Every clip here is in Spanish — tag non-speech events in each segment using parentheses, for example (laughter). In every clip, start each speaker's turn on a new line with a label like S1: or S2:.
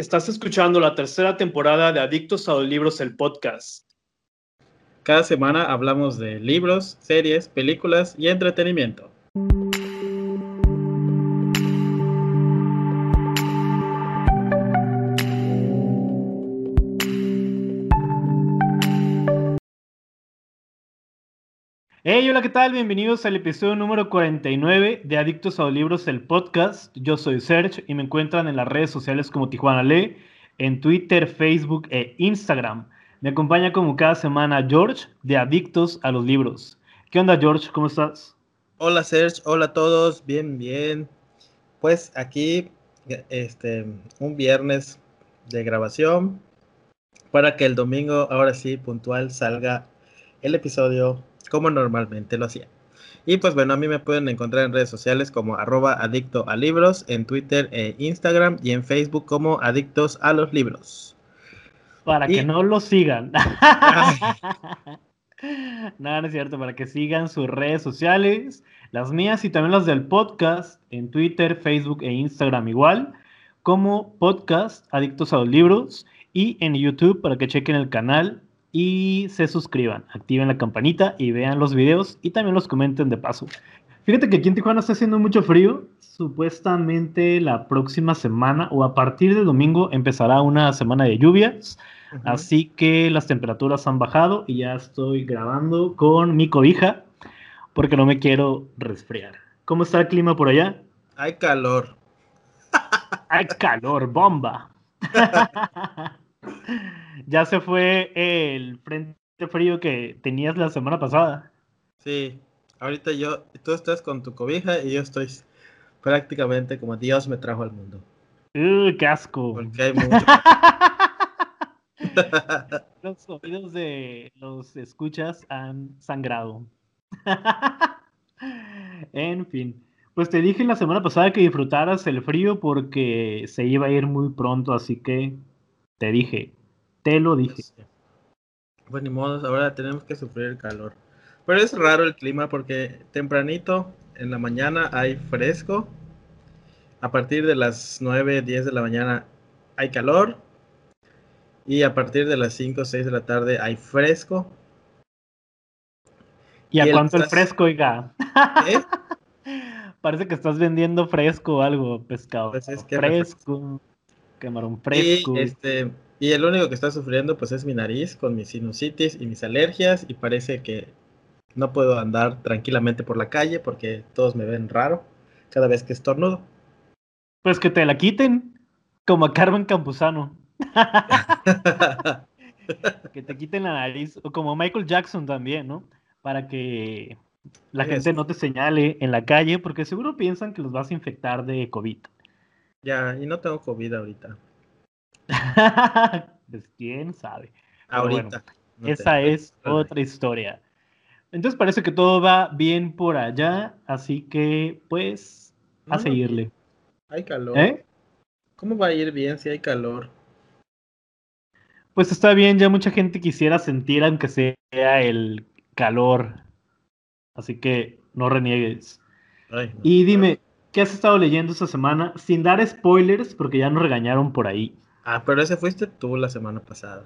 S1: Estás escuchando la tercera temporada de Adictos a los Libros, el podcast.
S2: Cada semana hablamos de libros, series, películas y entretenimiento.
S1: Hey, hola, ¿qué tal? Bienvenidos al episodio número 49 de Adictos a los Libros, el podcast. Yo soy Serge y me encuentran en las redes sociales como Tijuana Lee, en Twitter, Facebook e Instagram. Me acompaña como cada semana George de Adictos a los Libros. ¿Qué onda, George? ¿Cómo estás?
S2: Hola, Serge. Hola a todos. Bien, bien. Pues aquí, este, un viernes de grabación para que el domingo, ahora sí, puntual, salga el episodio como normalmente lo hacía. Y pues bueno, a mí me pueden encontrar en redes sociales como arroba adicto a libros, en Twitter e Instagram y en Facebook como adictos a los libros.
S1: Para que no lo sigan. (laughs) no, no es cierto, para que sigan sus redes sociales, las mías y también las del podcast, en Twitter, Facebook e Instagram igual, como podcast Adictos a los Libros, y en YouTube para que chequen el canal y se suscriban, activen la campanita y vean los videos y también los comenten de paso. Fíjate que aquí en Tijuana está haciendo mucho frío. Supuestamente la próxima semana o a partir del domingo empezará una semana de lluvias. Así que las temperaturas han bajado y ya estoy grabando con mi cobija porque no me quiero resfriar. ¿Cómo está el clima por allá?
S2: Hay calor. (laughs)
S1: Hay calor, bomba. (laughs) (laughs) ya se fue el frente frío que tenías la semana pasada.
S2: Sí, ahorita yo, tú estás con tu cobija y yo estoy prácticamente como Dios me trajo al mundo.
S1: ¡Uh, qué asco!
S2: Porque hay (laughs) mucho.
S1: los oídos de los escuchas han sangrado. (laughs) en fin. Pues te dije la semana pasada que disfrutaras el frío porque se iba a ir muy pronto, así que te dije, te lo dije.
S2: Pues ni modo, ahora tenemos que sufrir el calor. Pero es raro el clima porque tempranito en la mañana hay fresco. A partir de las 9, 10 de la mañana hay calor. Y a partir de las 5, 6 de la tarde hay fresco.
S1: ¿Y, a cuánto el fresco, oiga? ¿Eh? (laughs) Parece que estás vendiendo fresco o algo, pescado.
S2: Pues es que
S1: fresco, camarón fresco.
S2: Y, este, y el único que está sufriendo pues es mi nariz con mis sinusitis y mis alergias y parece que no puedo andar tranquilamente por la calle porque todos me ven raro cada vez que estornudo.
S1: Pues que te la quiten, como a Carmen Campuzano. (laughs) que te quiten la nariz, o como Michael Jackson también, ¿no? Para que la gente no te señale en la calle, porque seguro piensan que los vas a infectar de COVID.
S2: Ya, y no tengo COVID ahorita. (laughs)
S1: pues quién sabe.
S2: ahorita.
S1: esa es otra historia. Entonces parece que todo va bien por allá, así que pues a seguirle.
S2: Hay calor. ¿Eh? ¿Cómo va a ir bien si hay calor?
S1: Pues está bien, ya mucha gente quisiera sentir aunque sea el calor. Así que no reniegues. y dime, ¿qué has estado leyendo esta semana? Sin dar spoilers, porque ya nos regañaron por ahí.
S2: Ah, pero ese fuiste tú la semana pasada.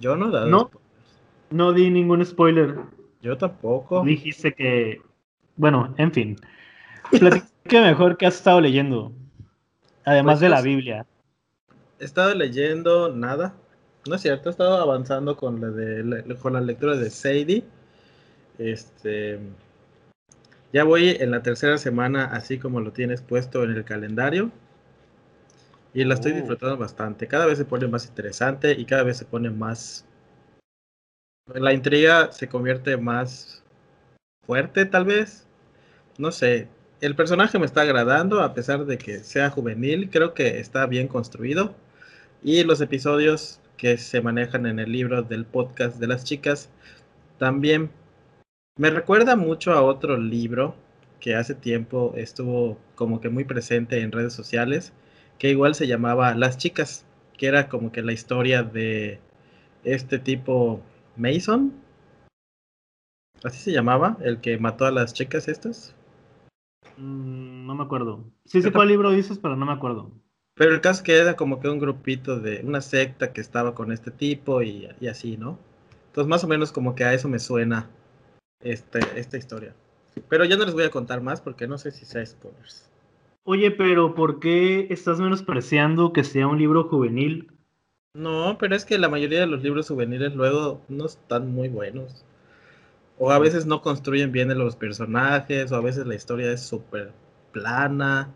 S2: Yo no he dado
S1: no, No di ningún spoiler.
S2: Yo tampoco.
S1: Dijiste que. Bueno, en fin. ¿Qué mejor que has estado leyendo. Además pues de la Biblia.
S2: He estado leyendo nada. No es cierto, he estado avanzando con la de con la lectura de Sadie. Este. Ya voy en la tercera semana, así como lo tienes puesto en el calendario. Y la estoy oh. disfrutando bastante. Cada vez se pone más interesante y cada vez se pone más. La intriga se convierte más fuerte, tal vez. No sé. El personaje me está agradando, a pesar de que sea juvenil. Creo que está bien construido. Y los episodios que se manejan en el libro del podcast de las chicas también me recuerda mucho a otro libro que hace tiempo estuvo como que muy presente en redes sociales, que igual se llamaba Las chicas, que era como que la historia de este tipo Mason. Así se llamaba, el que mató a las chicas estas.
S1: Mm, no me acuerdo. Sí sé cuál libro dices, pero no me acuerdo.
S2: Pero el caso es que era como que un grupito de una secta que estaba con este tipo y, y así, ¿no? Entonces más o menos como que a eso me suena este, esta historia. Pero ya no les voy a contar más porque no sé si sea spoilers.
S1: Oye, pero ¿por qué estás menospreciando que sea un libro juvenil?
S2: No, pero es que la mayoría de los libros juveniles luego no están muy buenos. O a veces no construyen bien los personajes, o a veces la historia es súper plana,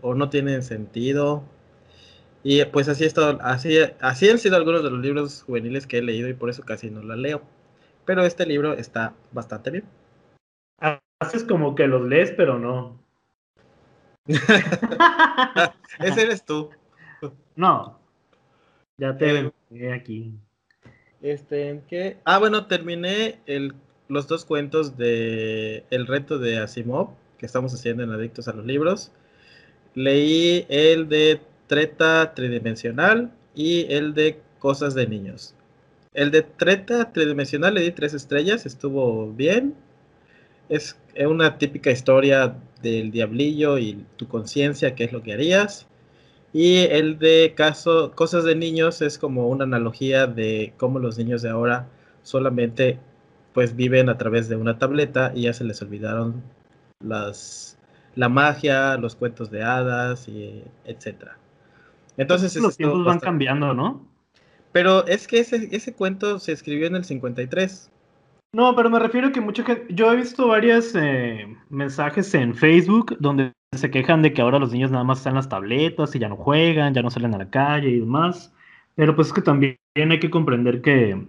S2: o no tienen sentido. Y pues así, estado, así, así han sido algunos de los libros juveniles que he leído y por eso casi no la leo. Pero este libro está bastante bien.
S1: Haces como que los lees, pero no. (laughs)
S2: Ese eres tú.
S1: No. Ya te eh, aquí.
S2: Este, ¿qué? Ah, bueno, terminé el, los dos cuentos de El reto de Asimov que estamos haciendo en Adictos a los Libros. Leí el de Treta Tridimensional y el de Cosas de Niños. El de Treta Tridimensional le di tres estrellas, estuvo bien. Es una típica historia del diablillo y tu conciencia, qué es lo que harías. Y el de caso, Cosas de Niños es como una analogía de cómo los niños de ahora solamente pues viven a través de una tableta y ya se les olvidaron las, la magia, los cuentos de hadas, y etcétera.
S1: Entonces los tiempos van cambiando, ¿no?
S2: Pero es que ese, ese cuento se escribió en el 53.
S1: No, pero me refiero que mucho que yo he visto varios eh, mensajes en Facebook donde se quejan de que ahora los niños nada más están en las tabletas y ya no juegan, ya no salen a la calle y demás. Pero pues es que también hay que comprender que,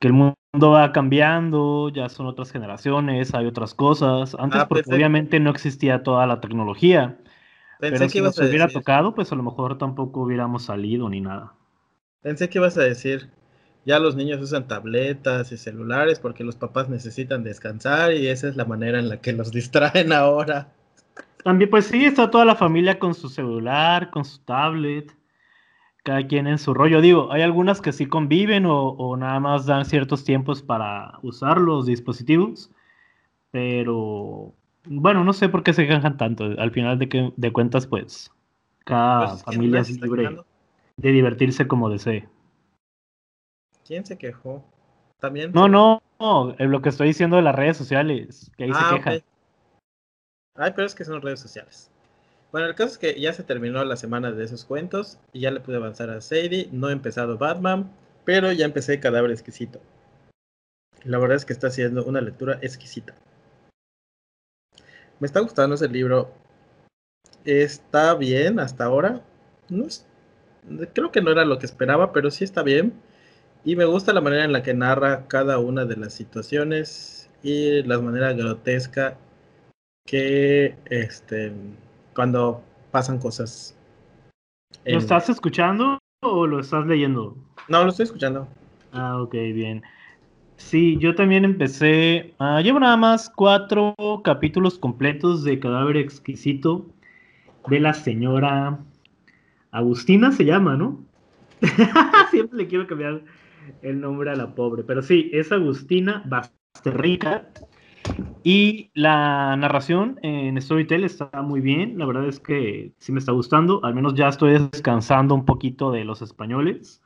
S1: que el mundo va cambiando, ya son otras generaciones, hay otras cosas. Antes, ah, porque obviamente no existía toda la tecnología. Pensé pero si nos hubiera tocado, pues a lo mejor tampoco hubiéramos salido ni nada.
S2: Pensé que ibas a decir, ya los niños usan tabletas y celulares porque los papás necesitan descansar y esa es la manera en la que los (laughs) distraen ahora.
S1: También, pues sí, está toda la familia con su celular, con su tablet, cada quien en su rollo. Digo, hay algunas que sí conviven o, nada más dan ciertos tiempos para usar los dispositivos, pero bueno, no sé por qué se quejan tanto. Al final de, de cuentas, pues cada pues familia es libre de divertirse como desee.
S2: ¿Quién se quejó? ¿También?
S1: No, no, lo que estoy diciendo de las redes sociales, que ahí se ah, quejan.
S2: Ay, pero es que son redes sociales. Bueno, el caso es que ya se terminó la semana de esos cuentos y ya le pude avanzar a Sadie. No he empezado Batman, pero ya empecé Cadáver Exquisito. La verdad es que está haciendo una lectura exquisita. Me está gustando ese libro. Está bien hasta ahora. No creo que no era lo que esperaba, pero sí está bien. Y me gusta la manera en la que narra cada una de las situaciones y la manera grotesca que este cuando pasan cosas.
S1: ¿Lo estás escuchando o lo estás leyendo?
S2: No, lo estoy escuchando.
S1: Ah, ok, bien. Sí, yo también empecé. Ah, llevo nada más cuatro capítulos completos de Cadáver Exquisito de la señora Agustina, se llama, ¿no? (laughs) Siempre le quiero cambiar el nombre a la pobre, pero sí, es Agustina Basterrica y la narración en Storytel está muy bien, la verdad es que sí me está gustando, al menos ya estoy descansando un poquito de los españoles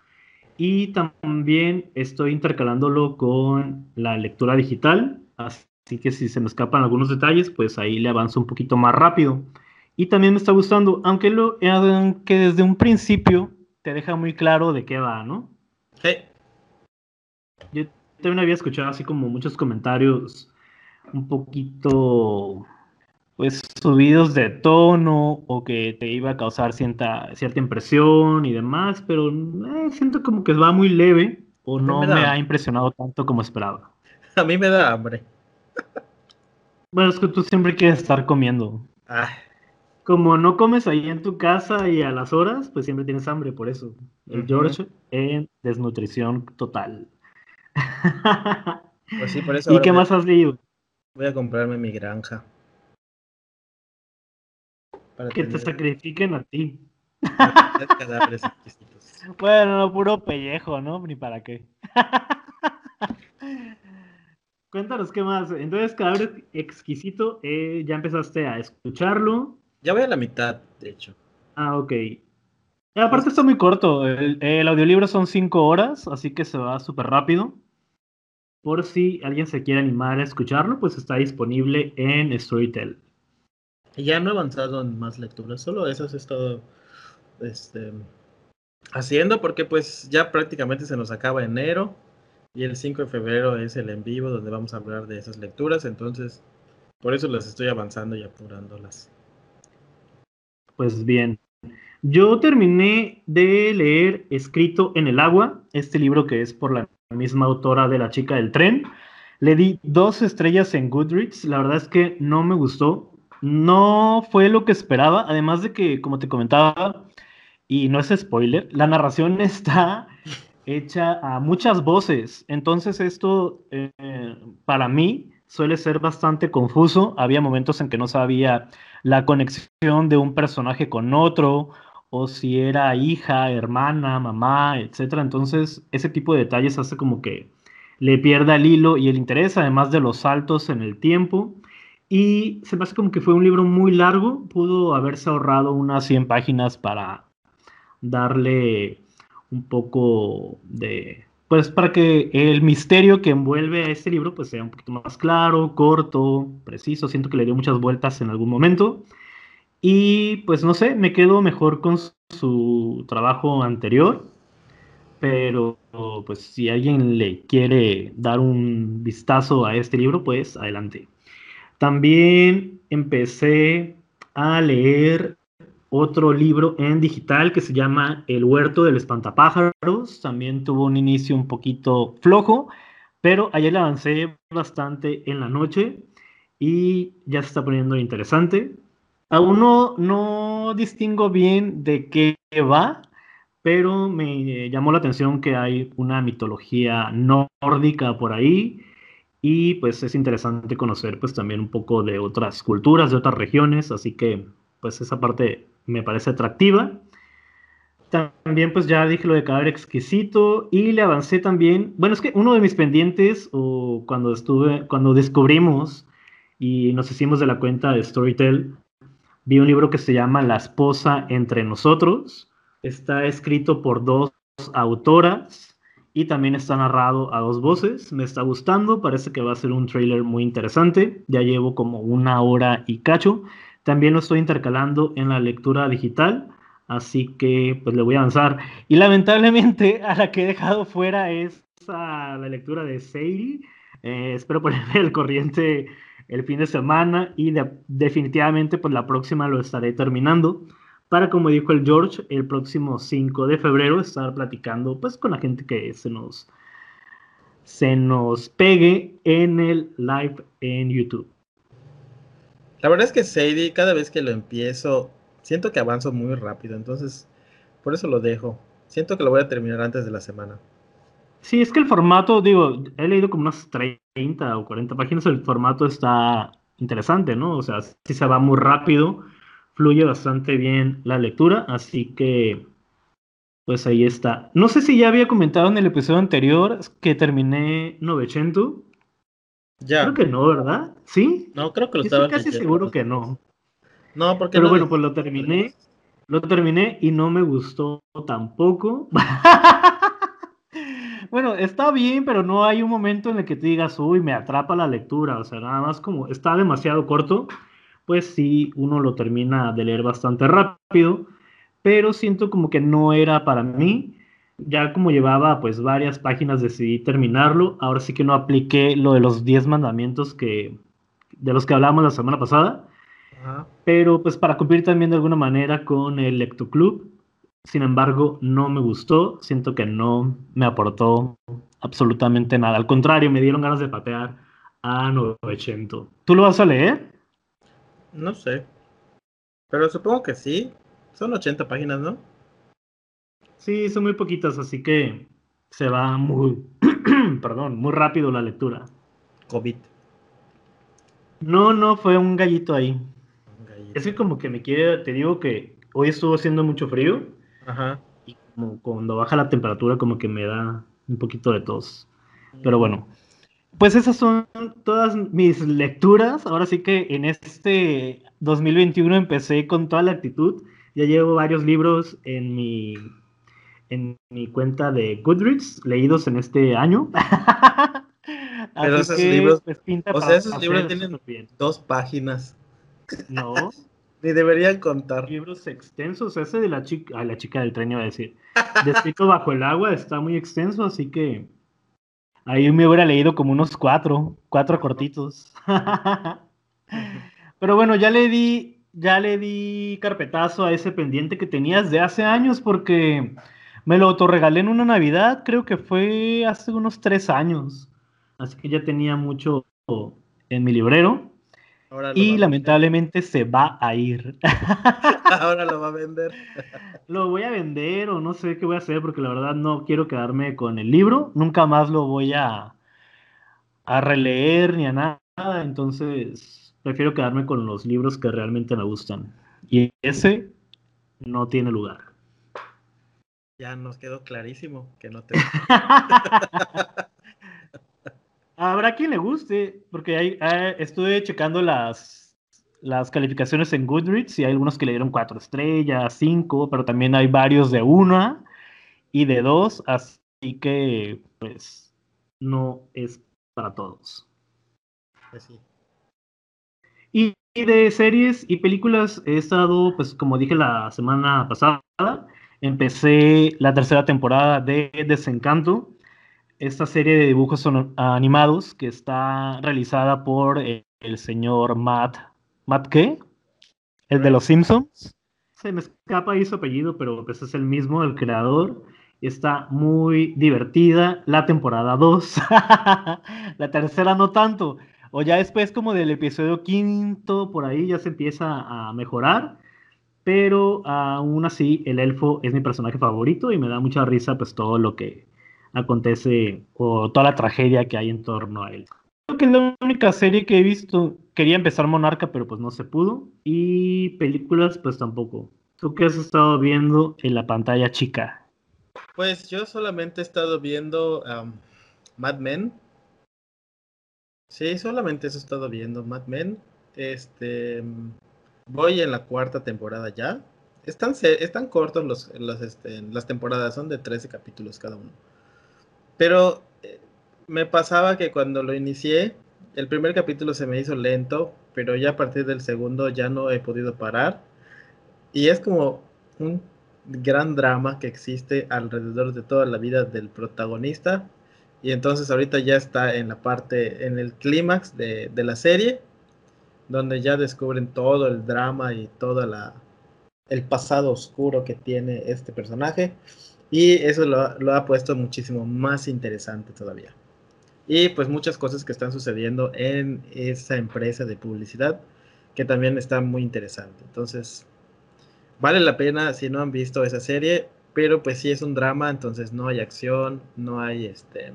S1: y también estoy intercalándolo con la lectura digital, así que si se me escapan algunos detalles, pues ahí le avanzo un poquito más rápido. Y también me está gustando, aunque, lo, aunque desde un principio te deja muy claro de qué va, ¿no?
S2: Sí.
S1: Yo también había escuchado así como muchos comentarios un poquito pues subidos de tono o que te iba a causar cierta, cierta impresión y demás, pero eh, siento como que va muy leve o no me, ha impresionado tanto como esperaba.
S2: A mí me da hambre. (laughs)
S1: Bueno, es que tú siempre quieres estar comiendo. Como no comes ahí en tu casa y a las horas, pues siempre tienes hambre, por eso. El George en desnutrición total.
S2: Pues sí, por (laughs) eso
S1: ¿Y qué más has leído?
S2: Voy a comprarme mi granja.
S1: que te sacrifiquen a ti. (laughs) bueno, no, puro pellejo, ¿no? Ni para qué. (laughs) Cuéntanos qué más. Entonces, cadáver exquisito, eh, ya empezaste a escucharlo.
S2: Ya voy a la mitad, de hecho.
S1: Ah, ok. Aparte está muy corto. El, audiolibro son cinco horas, así que se va súper rápido. Por si alguien se quiere animar a escucharlo, pues está disponible en Storytel.
S2: Ya no he avanzado en más lecturas, solo eso he estado este, haciendo porque pues ya prácticamente se nos acaba enero y el 5 de febrero es el en vivo donde vamos a hablar de esas lecturas, entonces por eso las estoy avanzando y apurándolas.
S1: Pues bien, yo terminé de leer Escrito en el agua, este libro que es por la misma autora de La chica del tren. Le di dos estrellas en Goodreads, la verdad es que no me gustó, no fue lo que esperaba, además de que, como te comentaba, y no es spoiler, la narración (laughs) está hecha a muchas voces. Entonces esto eh, para mí suele ser bastante confuso. Había momentos en que no sabía la conexión de un personaje con otro o si era hija, hermana, mamá, etc. Entonces ese tipo de detalles hace como que le pierda el hilo y el interés, además de los saltos en el tiempo. Y se me hace como que fue un libro muy largo, pudo haberse ahorrado unas 100 páginas para darle un poco de, pues para que el misterio que envuelve a este libro pues sea un poquito más claro, corto, preciso. Siento que le dio muchas vueltas en algún momento. Y pues no sé, me quedo mejor con su trabajo anterior. Pero pues si alguien le quiere dar un vistazo a este libro, pues adelante. También empecé a leer otro libro en digital que se llama El huerto del espantapájaros. También tuvo un inicio un poquito flojo, pero ayer avancé bastante en la noche y ya se está poniendo interesante. Aún no, no distingo bien de qué va, pero me llamó la atención que hay una mitología nórdica por ahí y pues es interesante conocer pues también un poco de otras culturas, de otras regiones, así que pues esa parte me parece atractiva. También pues ya dije lo de cadáver exquisito y le avancé también, bueno es que uno de mis pendientes o cuando estuve, cuando descubrimos y nos hicimos de la cuenta de Storytel, vi un libro que se llama La esposa entre nosotros, está escrito por dos autoras y también está narrado a dos voces, me está gustando, parece que va a ser un trailer muy interesante, ya llevo como una hora y cacho, también lo estoy intercalando en la lectura digital, así que pues le voy a avanzar. Y lamentablemente (laughs) a la que he dejado fuera es la lectura de Sadie. Eh, espero ponerme al corriente el fin de semana y definitivamente pues la próxima lo estaré terminando para como dijo el George el próximo 5 de febrero estar platicando pues con la gente que se nos se nos pegue en el live en YouTube.
S2: La verdad es que Sadie, cada vez que lo empiezo, siento que avanzo muy rápido, entonces por eso lo dejo. Siento que lo voy a terminar antes de la semana.
S1: Sí, es que el formato, digo, he leído como unas 30 o 40 páginas, el formato está interesante, ¿no? O sea, si se va muy rápido, fluye bastante bien la lectura, así que pues ahí está. No sé si ya había comentado en el episodio anterior que terminé 900. Ya. Creo que no, ¿verdad? ¿Sí?
S2: No, creo que lo estaba.
S1: Estoy casi seguro que no.
S2: No, porque.
S1: Pero bueno, pues lo terminé. Lo terminé y no me gustó tampoco. (laughs) bueno, está bien, pero no hay un momento en el que te digas, uy, me atrapa la lectura. O sea, nada más como está demasiado corto, pues sí, uno lo termina de leer bastante rápido. Pero siento como que no era para mí ya como llevaba pues varias páginas decidí terminarlo. Ahora sí que no apliqué lo de los 10 mandamientos que de los que hablamos la semana pasada. Pero pues para cumplir también de alguna manera con el Lecto Club. Sin embargo, no me gustó. Siento que no me aportó absolutamente nada. Al contrario, me dieron ganas de patear a 900. ¿Tú lo vas a leer?
S2: No sé. Pero supongo que sí. Son 80 páginas, ¿no?
S1: Sí, son muy poquitas, así que se va muy, (clears throat) perdón, muy rápido la lectura.
S2: COVID.
S1: No, no, fue un gallito ahí. Es que como que me quiere, te digo que hoy estuvo haciendo mucho frío.
S2: Ajá.
S1: Y como cuando baja la temperatura como que me da un poquito de tos. Pero bueno, pues esas son todas mis lecturas. Ahora sí que en este 2021 empecé con toda la actitud Ya llevo varios libros en mi, en mi cuenta de Goodreads, leídos en este año. (laughs)
S2: Pero esos libros, pues, o sea, esos libros tienen dos páginas.
S1: No. (laughs)
S2: Ni deberían contar.
S1: Libros extensos, ese de la chica, la chica del tren iba a decir. (laughs) Descrito bajo el agua está muy extenso, así que ahí me hubiera leído como unos cuatro, cuatro cortitos. (laughs) Pero bueno, ya le di, ya le di carpetazo a ese pendiente que tenías de hace años porque me lo autorregalé en una Navidad, creo que fue hace unos tres años. Así que ya tenía mucho en mi librero. Y lamentablemente se va a ir. (laughs)
S2: Ahora lo va a vender. (laughs)
S1: lo voy a vender o no sé qué voy a hacer porque la verdad no quiero quedarme con el libro. Nunca más lo voy a, a releer ni a nada. Entonces prefiero quedarme con los libros que realmente me gustan. Y ese no tiene lugar.
S2: Ya nos quedó clarísimo que no (laughs) te
S1: Habrá quien le guste, porque hay, eh, estuve checando las, las calificaciones en Goodreads y hay algunos que le dieron cuatro estrellas, cinco, pero también hay varios de una y de dos, así que pues no es para todos.
S2: Pues
S1: y, de series y películas he estado, pues como dije la semana pasada, empecé la tercera temporada de Desencanto esta serie de dibujos animados que está realizada por el, señor Matt. ¿Matt qué? El de los Simpsons. Se me escapa ahí su apellido, pero pues es el mismo, el creador. Está muy divertida la temporada 2. (laughs) la tercera no tanto. O ya después como del episodio quinto, por ahí ya se empieza a mejorar. Pero aún así, el elfo es mi personaje favorito y me da mucha risa pues todo lo que, acontece o toda la tragedia que hay en torno a él. Creo que es la única serie que he visto. Quería empezar Monarca, pero pues no se pudo. Y películas, pues tampoco. ¿Tú qué has estado viendo en la pantalla chica?
S2: Pues yo solamente he estado viendo Mad Men. Sí, solamente he estado viendo, Mad Men. Este, voy en la cuarta temporada ya. Están, están cortos los, los este, las temporadas, son de 13 capítulos cada uno. Pero eh, me pasaba que cuando lo inicié, el primer capítulo se me hizo lento, pero ya a partir del segundo ya no he podido parar. Y es como un gran drama que existe alrededor de toda la vida del protagonista. Y entonces ahorita ya está en la parte, en el clímax de, la serie, donde ya descubren todo el drama y todo la, el pasado oscuro que tiene este personaje. Y eso lo, ha puesto muchísimo más interesante todavía. Y pues muchas cosas que están sucediendo en esa empresa de publicidad que también está muy interesante. Entonces, vale la pena si no han visto esa serie, pero pues sí es un drama, entonces no hay acción, no hay este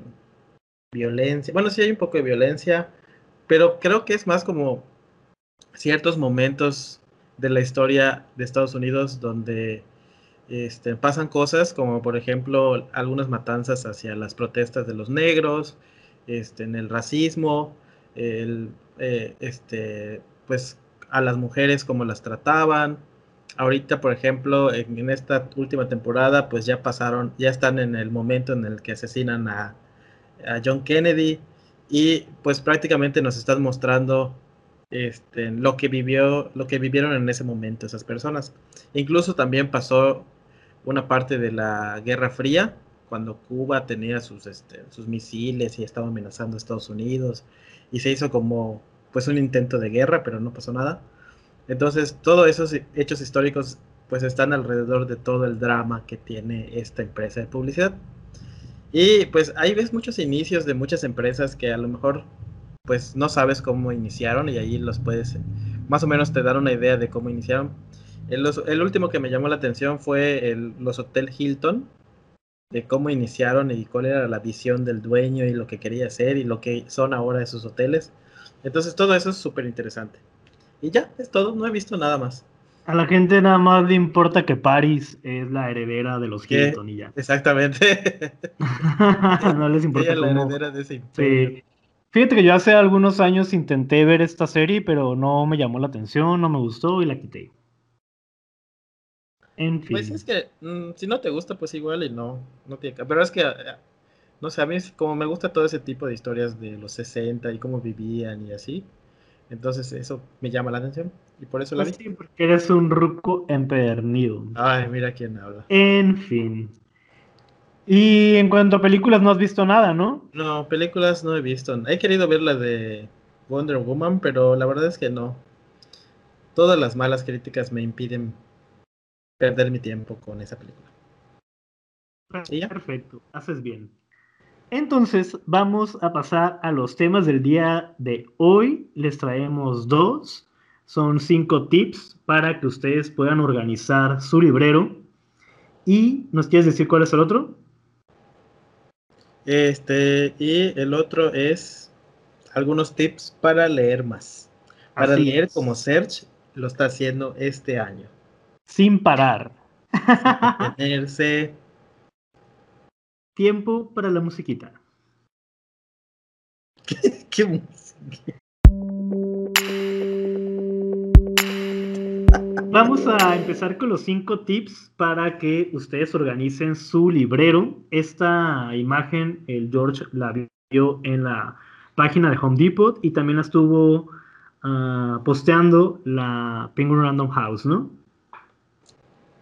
S2: violencia. Bueno, sí hay un poco de violencia, pero creo que es más como ciertos momentos de la historia de Estados Unidos donde este, pasan cosas como por ejemplo algunas matanzas hacia las protestas de los negros, este, en el racismo, el, eh, este, pues a las mujeres como las trataban. Ahorita, por ejemplo, en, esta última temporada, pues ya pasaron, ya están en el momento en el que asesinan a, a John Kennedy y pues prácticamente nos están mostrando este, lo que vivió, lo que vivieron en ese momento esas personas. Incluso también pasó una parte de la Guerra Fría, cuando Cuba tenía sus, este, sus misiles y estaba amenazando a Estados Unidos, y se hizo como pues un intento de guerra, pero no pasó nada. Entonces, todos esos hechos históricos pues están alrededor de todo el drama que tiene esta empresa de publicidad. Y pues ahí ves muchos inicios de muchas empresas que a lo mejor pues no sabes cómo iniciaron y ahí los puedes, más o menos te dar una idea de cómo iniciaron. El, último que me llamó la atención fue el, los Hotel Hilton, de cómo iniciaron y cuál era la visión del dueño y lo que quería hacer y lo que son ahora esos hoteles. Entonces todo eso es súper interesante. Y ya, es todo, no he visto nada más.
S1: A la gente nada más le importa que Paris es la heredera de los Hilton y ya.
S2: Exactamente. (laughs)
S1: no les importa.
S2: Ella la heredera de ese sí.
S1: Fíjate que yo hace algunos años intenté ver esta serie, pero no me llamó la atención, no me gustó y la quité. En fin.
S2: Pues es que mm, si no te gusta, pues igual y no, no tiene Pero es que, eh, no sé, a mí como me gusta todo ese tipo de historias de los 60 y cómo vivían y así, entonces eso me llama la atención y por eso la
S1: pues vi. porque eres un ruco empedernido.
S2: Ay, mira quién habla.
S1: En fin. Y en cuanto a películas, no has visto nada, ¿no?
S2: No, películas no he visto. He querido ver la de Wonder Woman, pero la verdad es que no. Todas las malas críticas me impiden perder mi tiempo con esa película.
S1: Perfecto, haces bien. Entonces vamos a pasar a los temas del día de hoy. Les traemos dos. Son cinco tips para que ustedes puedan organizar su librero. ¿Y nos quieres decir cuál es el otro?
S2: Este, y el otro es algunos tips para leer más. Para leer como Search lo está haciendo este año.
S1: Sin parar.
S2: tenerse.
S1: Tiempo para la musiquita. (laughs)
S2: ¿Qué, música?
S1: Vamos a empezar con los cinco tips para que ustedes organicen su librero. Esta imagen el George la vio en la página de Home Depot y también la estuvo ah, posteando la Penguin Random House, ¿no?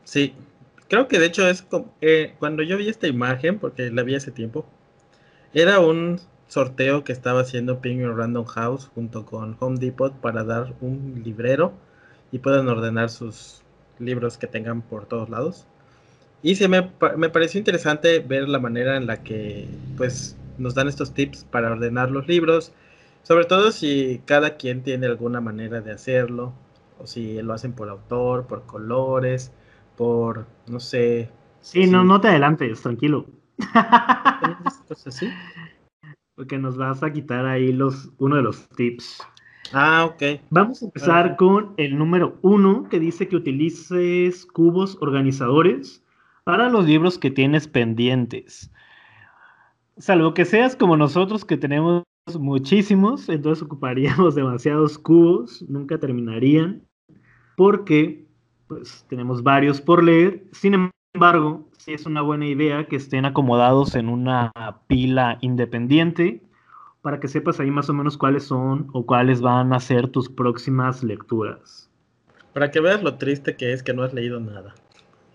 S2: Sí, creo que de hecho es como, eh, cuando yo vi esta imagen, porque la vi hace tiempo, era un sorteo que estaba haciendo Penguin Random House junto con Home Depot para dar un librero y puedan ordenar sus libros que tengan por todos lados. Y se me, me pareció interesante ver la manera en la que pues nos dan estos tips para ordenar los libros, sobre todo si cada quien tiene alguna manera de hacerlo, o si lo hacen por autor, por colores, por, no sé.
S1: Sí, no, no te adelantes, tranquilo. (laughs) Porque nos vas a quitar ahí los, uno de los tips.
S2: Ah, ok.
S1: Vamos a empezar con el número uno, que dice que utilices cubos organizadores para los libros que tienes pendientes. Salvo que seas como nosotros, que tenemos muchísimos, entonces ocuparíamos (laughs) demasiados cubos, nunca terminarían, porque pues tenemos varios por leer. Sin embargo, sí es una buena idea que estén acomodados en una pila independiente para que sepas ahí más o menos cuáles son o cuáles van a ser tus próximas lecturas.
S2: Para que veas lo triste que es que no has leído nada.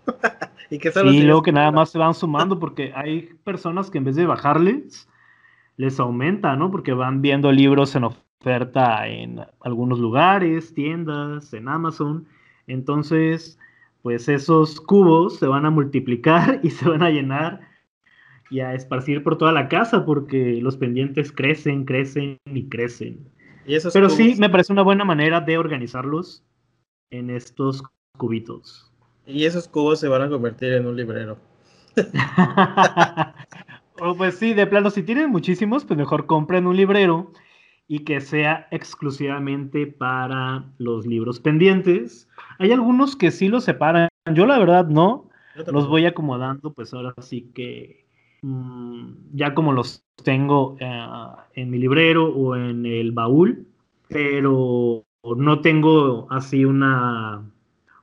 S2: (laughs)
S1: y que solo sí, luego que nada más se van sumando porque hay personas que en vez de bajarles, les aumenta, ¿no? Porque van viendo libros en oferta en algunos lugares, tiendas, en Amazon. Entonces, pues esos cubos se van a multiplicar (laughs) y se van a llenar y a esparcir por toda la casa porque los pendientes crecen, crecen y crecen. Pero sí, me parece una buena manera de organizarlos en estos cubitos.
S2: Y esos cubos se van a convertir en un librero. (laughs)
S1: o pues sí, de plano, si tienen muchísimos, pues mejor compren un librero y que sea exclusivamente para los libros pendientes. Hay algunos que sí los separan. Yo la verdad no. Los voy acomodando, pues ahora sí que Mm, ya como los tengo eh, en mi librero o en el baúl, pero no tengo así una,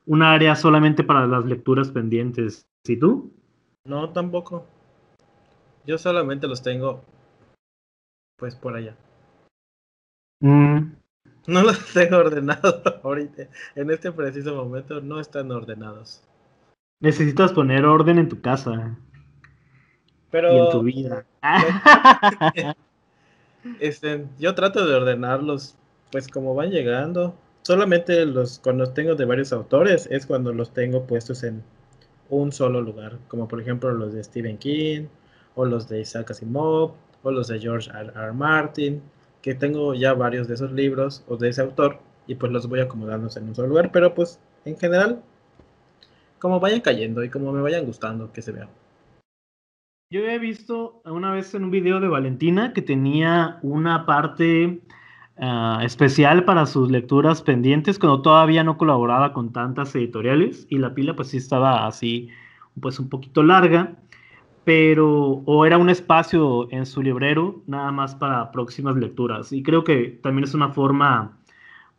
S1: una área solamente para las lecturas pendientes. ¿Y tú?
S2: No, tampoco. Yo solamente los tengo pues por allá. Mm. No los (laughs) tengo ordenados ahorita. En este preciso momento no están ordenados.
S1: Necesitas poner orden en tu casa.
S2: Pero,
S1: y en tu vida. (laughs)
S2: este, yo trato de ordenarlos, pues como van llegando. Solamente los cuando tengo de varios autores es cuando los tengo puestos en un solo lugar, como por ejemplo los de Stephen King o los de Isaac Asimov o los de George R. R. Martin, que tengo ya varios de esos libros o de ese autor y pues los voy acomodando en un solo lugar, pero pues en general como vayan cayendo y como me vayan gustando que se vean.
S1: Yo he visto una vez en un video de Valentina que tenía una parte ah, especial para sus lecturas pendientes cuando todavía no colaboraba con tantas editoriales y la pila pues sí estaba así pues un poquito larga, pero o era un espacio en su librero nada más para próximas lecturas y creo que también es una forma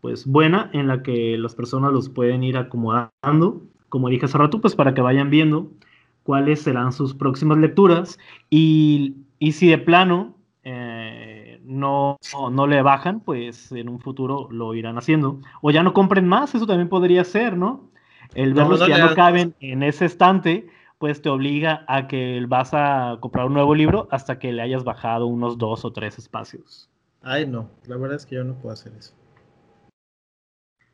S1: pues buena en la que las personas los pueden ir acomodando como dije hace rato, pues para que vayan viendo cuáles serán sus próximas lecturas y, y si de plano eh, no, no le bajan, pues en un futuro lo irán haciendo. O ya no compren más, eso también podría ser, ¿no? El ver los que ya no caben en ese estante, pues te obliga a que vas a comprar un nuevo libro hasta que le hayas bajado unos dos o tres espacios.
S2: Ay, no, la verdad es que yo no puedo hacer eso.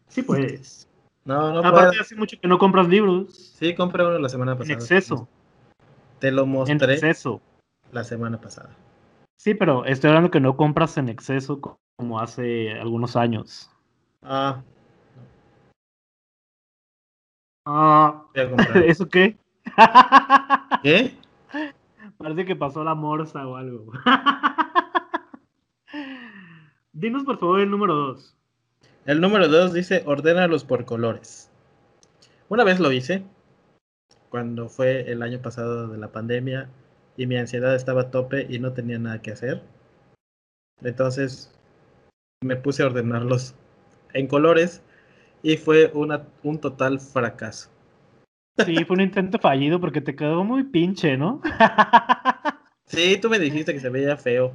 S1: Sí, pues.
S2: No, no
S1: Aparte, hace mucho que no compras libros.
S2: Sí, compré uno la semana pasada.
S1: En exceso.
S2: Te lo mostré.
S1: En exceso.
S2: La semana pasada.
S1: Sí, pero estoy hablando que no compras en exceso como hace algunos años.
S2: Ah.
S1: Ah. (laughs) ¿Eso qué?
S2: ¿Qué?
S1: Parece que pasó la morsa o algo. Dinos por favor el número 2.
S2: El número 2 dice ordénalos por colores. Una vez lo hice, cuando fue el año pasado de la pandemia y mi ansiedad estaba a tope y no tenía nada que hacer. Entonces me puse a ordenarlos en colores y fue una, un total fracaso.
S1: Sí, fue un intento fallido porque te quedó muy pinche, ¿no? (laughs)
S2: Sí, tú me dijiste que se veía feo.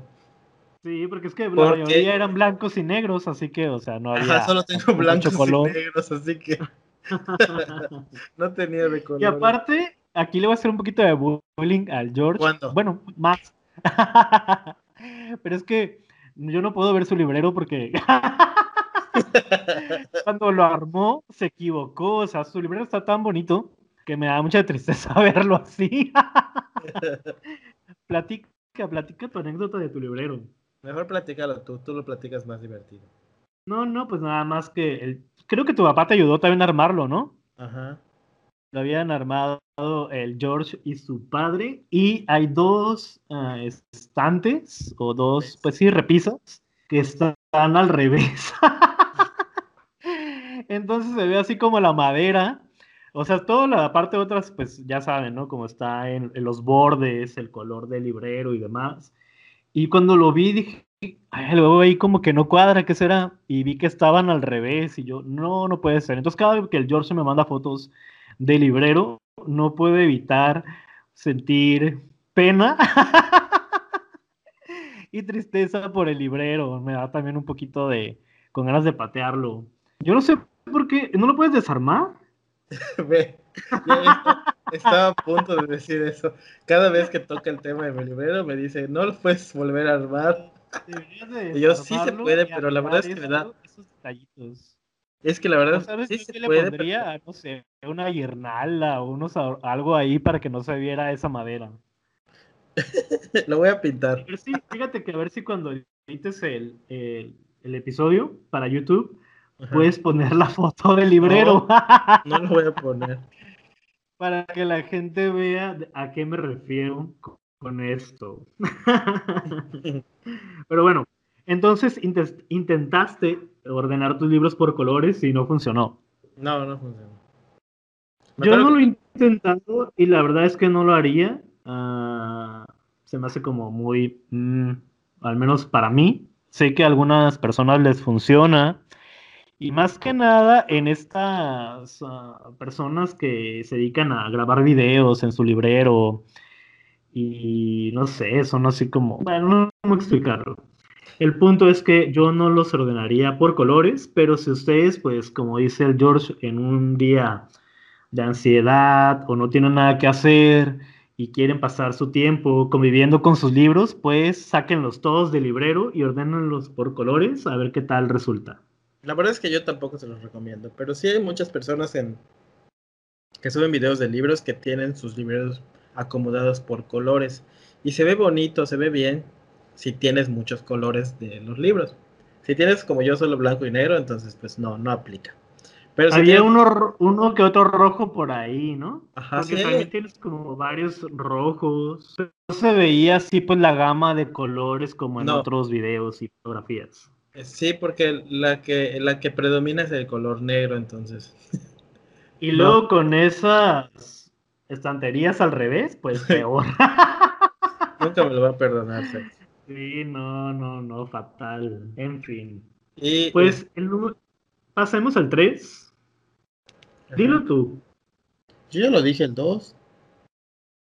S1: Sí, porque es que la mayoría eran blancos y negros, así que, o sea, no había.
S2: Ajá, solo tengo blancos y negros, así que. (laughs) no tenía de color.
S1: Y aparte, aquí le voy a hacer un poquito de bullying al George.
S2: ¿Cuándo?
S1: Bueno, más. (laughs) Pero es que yo no puedo ver su librero porque. Cuando lo armó, se equivocó. O sea, su librero está tan bonito que me da mucha tristeza (laughs) verlo así. (laughs) platica, platica tu anécdota de tu librero.
S2: Mejor platícalo tú, tú lo platicas más divertido.
S1: No, no, pues nada más que el... creo que tu papá te ayudó también a armarlo, ¿no?
S2: Ajá.
S1: Lo habían armado el George y su padre y hay dos uh, estantes o dos, pues sí, repisas que están al revés. (laughs) Entonces se ve así como la madera. O sea, toda la parte de otras, pues ya saben, ¿no? Como está en, en los bordes, el color del librero y demás. Y cuando lo vi dije, Ay, luego ahí como que no cuadra, ¿qué será? Y vi que estaban al revés y yo, no, no puede ser. Entonces cada vez que el George me manda fotos de librero, no puedo evitar sentir pena (laughs) y tristeza por el librero. Me da también un poquito de, con ganas de patearlo. Yo no sé por qué, ¿no lo puedes desarmar? (laughs)
S2: Ve, estaba a punto de decir eso. Cada vez que toca el tema de mi librero me dice, no lo puedes volver a armar. Y yo sí se puede, pero la verdad es que me da... Es que la verdad
S1: ¿Sabes
S2: sí se
S1: le
S2: puede.
S1: pondría? No sé, una guirnalda o unos, algo ahí para que no se viera esa madera. (laughs)
S2: Lo voy a pintar.
S1: A ver si- fíjate que a ver si cuando edites el, el, el episodio para YouTube,
S2: Ajá.
S1: puedes poner la foto del librero
S2: No lo voy a poner. (laughs)
S1: para que la gente vea a qué me refiero con- esto. (laughs) Pero bueno, entonces intentaste ordenar tus libros por colores y no funcionó.
S2: No, no funciona. Me
S1: Yo no lo he intentado y la verdad es que no lo haría. Ah, se me hace como muy, mm, al menos para mí. Sé que a algunas personas les funciona. Y más que nada en estas ah, personas que se dedican a grabar videos en su librero. Y no sé, son así como, bueno, no sé cómo explicarlo. El punto es que yo no los ordenaría por colores, pero si ustedes, pues como dice el George, en un día de ansiedad o no tienen nada que hacer y quieren pasar su tiempo conviviendo con sus libros, pues sáquenlos todos del librero y ordénenlos por colores a ver qué tal resulta.
S2: La verdad es que yo tampoco se los recomiendo, pero sí hay muchas personas en que suben videos de libros que tienen sus libros acomodados por colores y se ve bonito, se ve bien si tienes muchos colores de los libros. Si tienes como yo solo blanco y negro, entonces pues no, no aplica. Pero si
S1: Había
S2: tienes-
S1: uno, uno que otro rojo por ahí, ¿no?
S2: Ajá,
S1: Porque
S2: sí.
S1: también tienes como varios rojos. No se veía así pues la gama de colores como en
S2: No.
S1: otros videos y fotografías.
S2: Sí, porque la que, la que predomina es el color negro, entonces.
S1: Y
S2: No.
S1: luego con esas estanterías al revés, pues (laughs) peor.
S2: Nunca me lo va a perdonar.
S1: Sí, no, no, no, fatal. En fin.
S2: Y
S1: Pues el número... Pasemos al 3.
S2: Ajá.
S1: Dilo tú.
S2: Yo ya lo dije, el 2.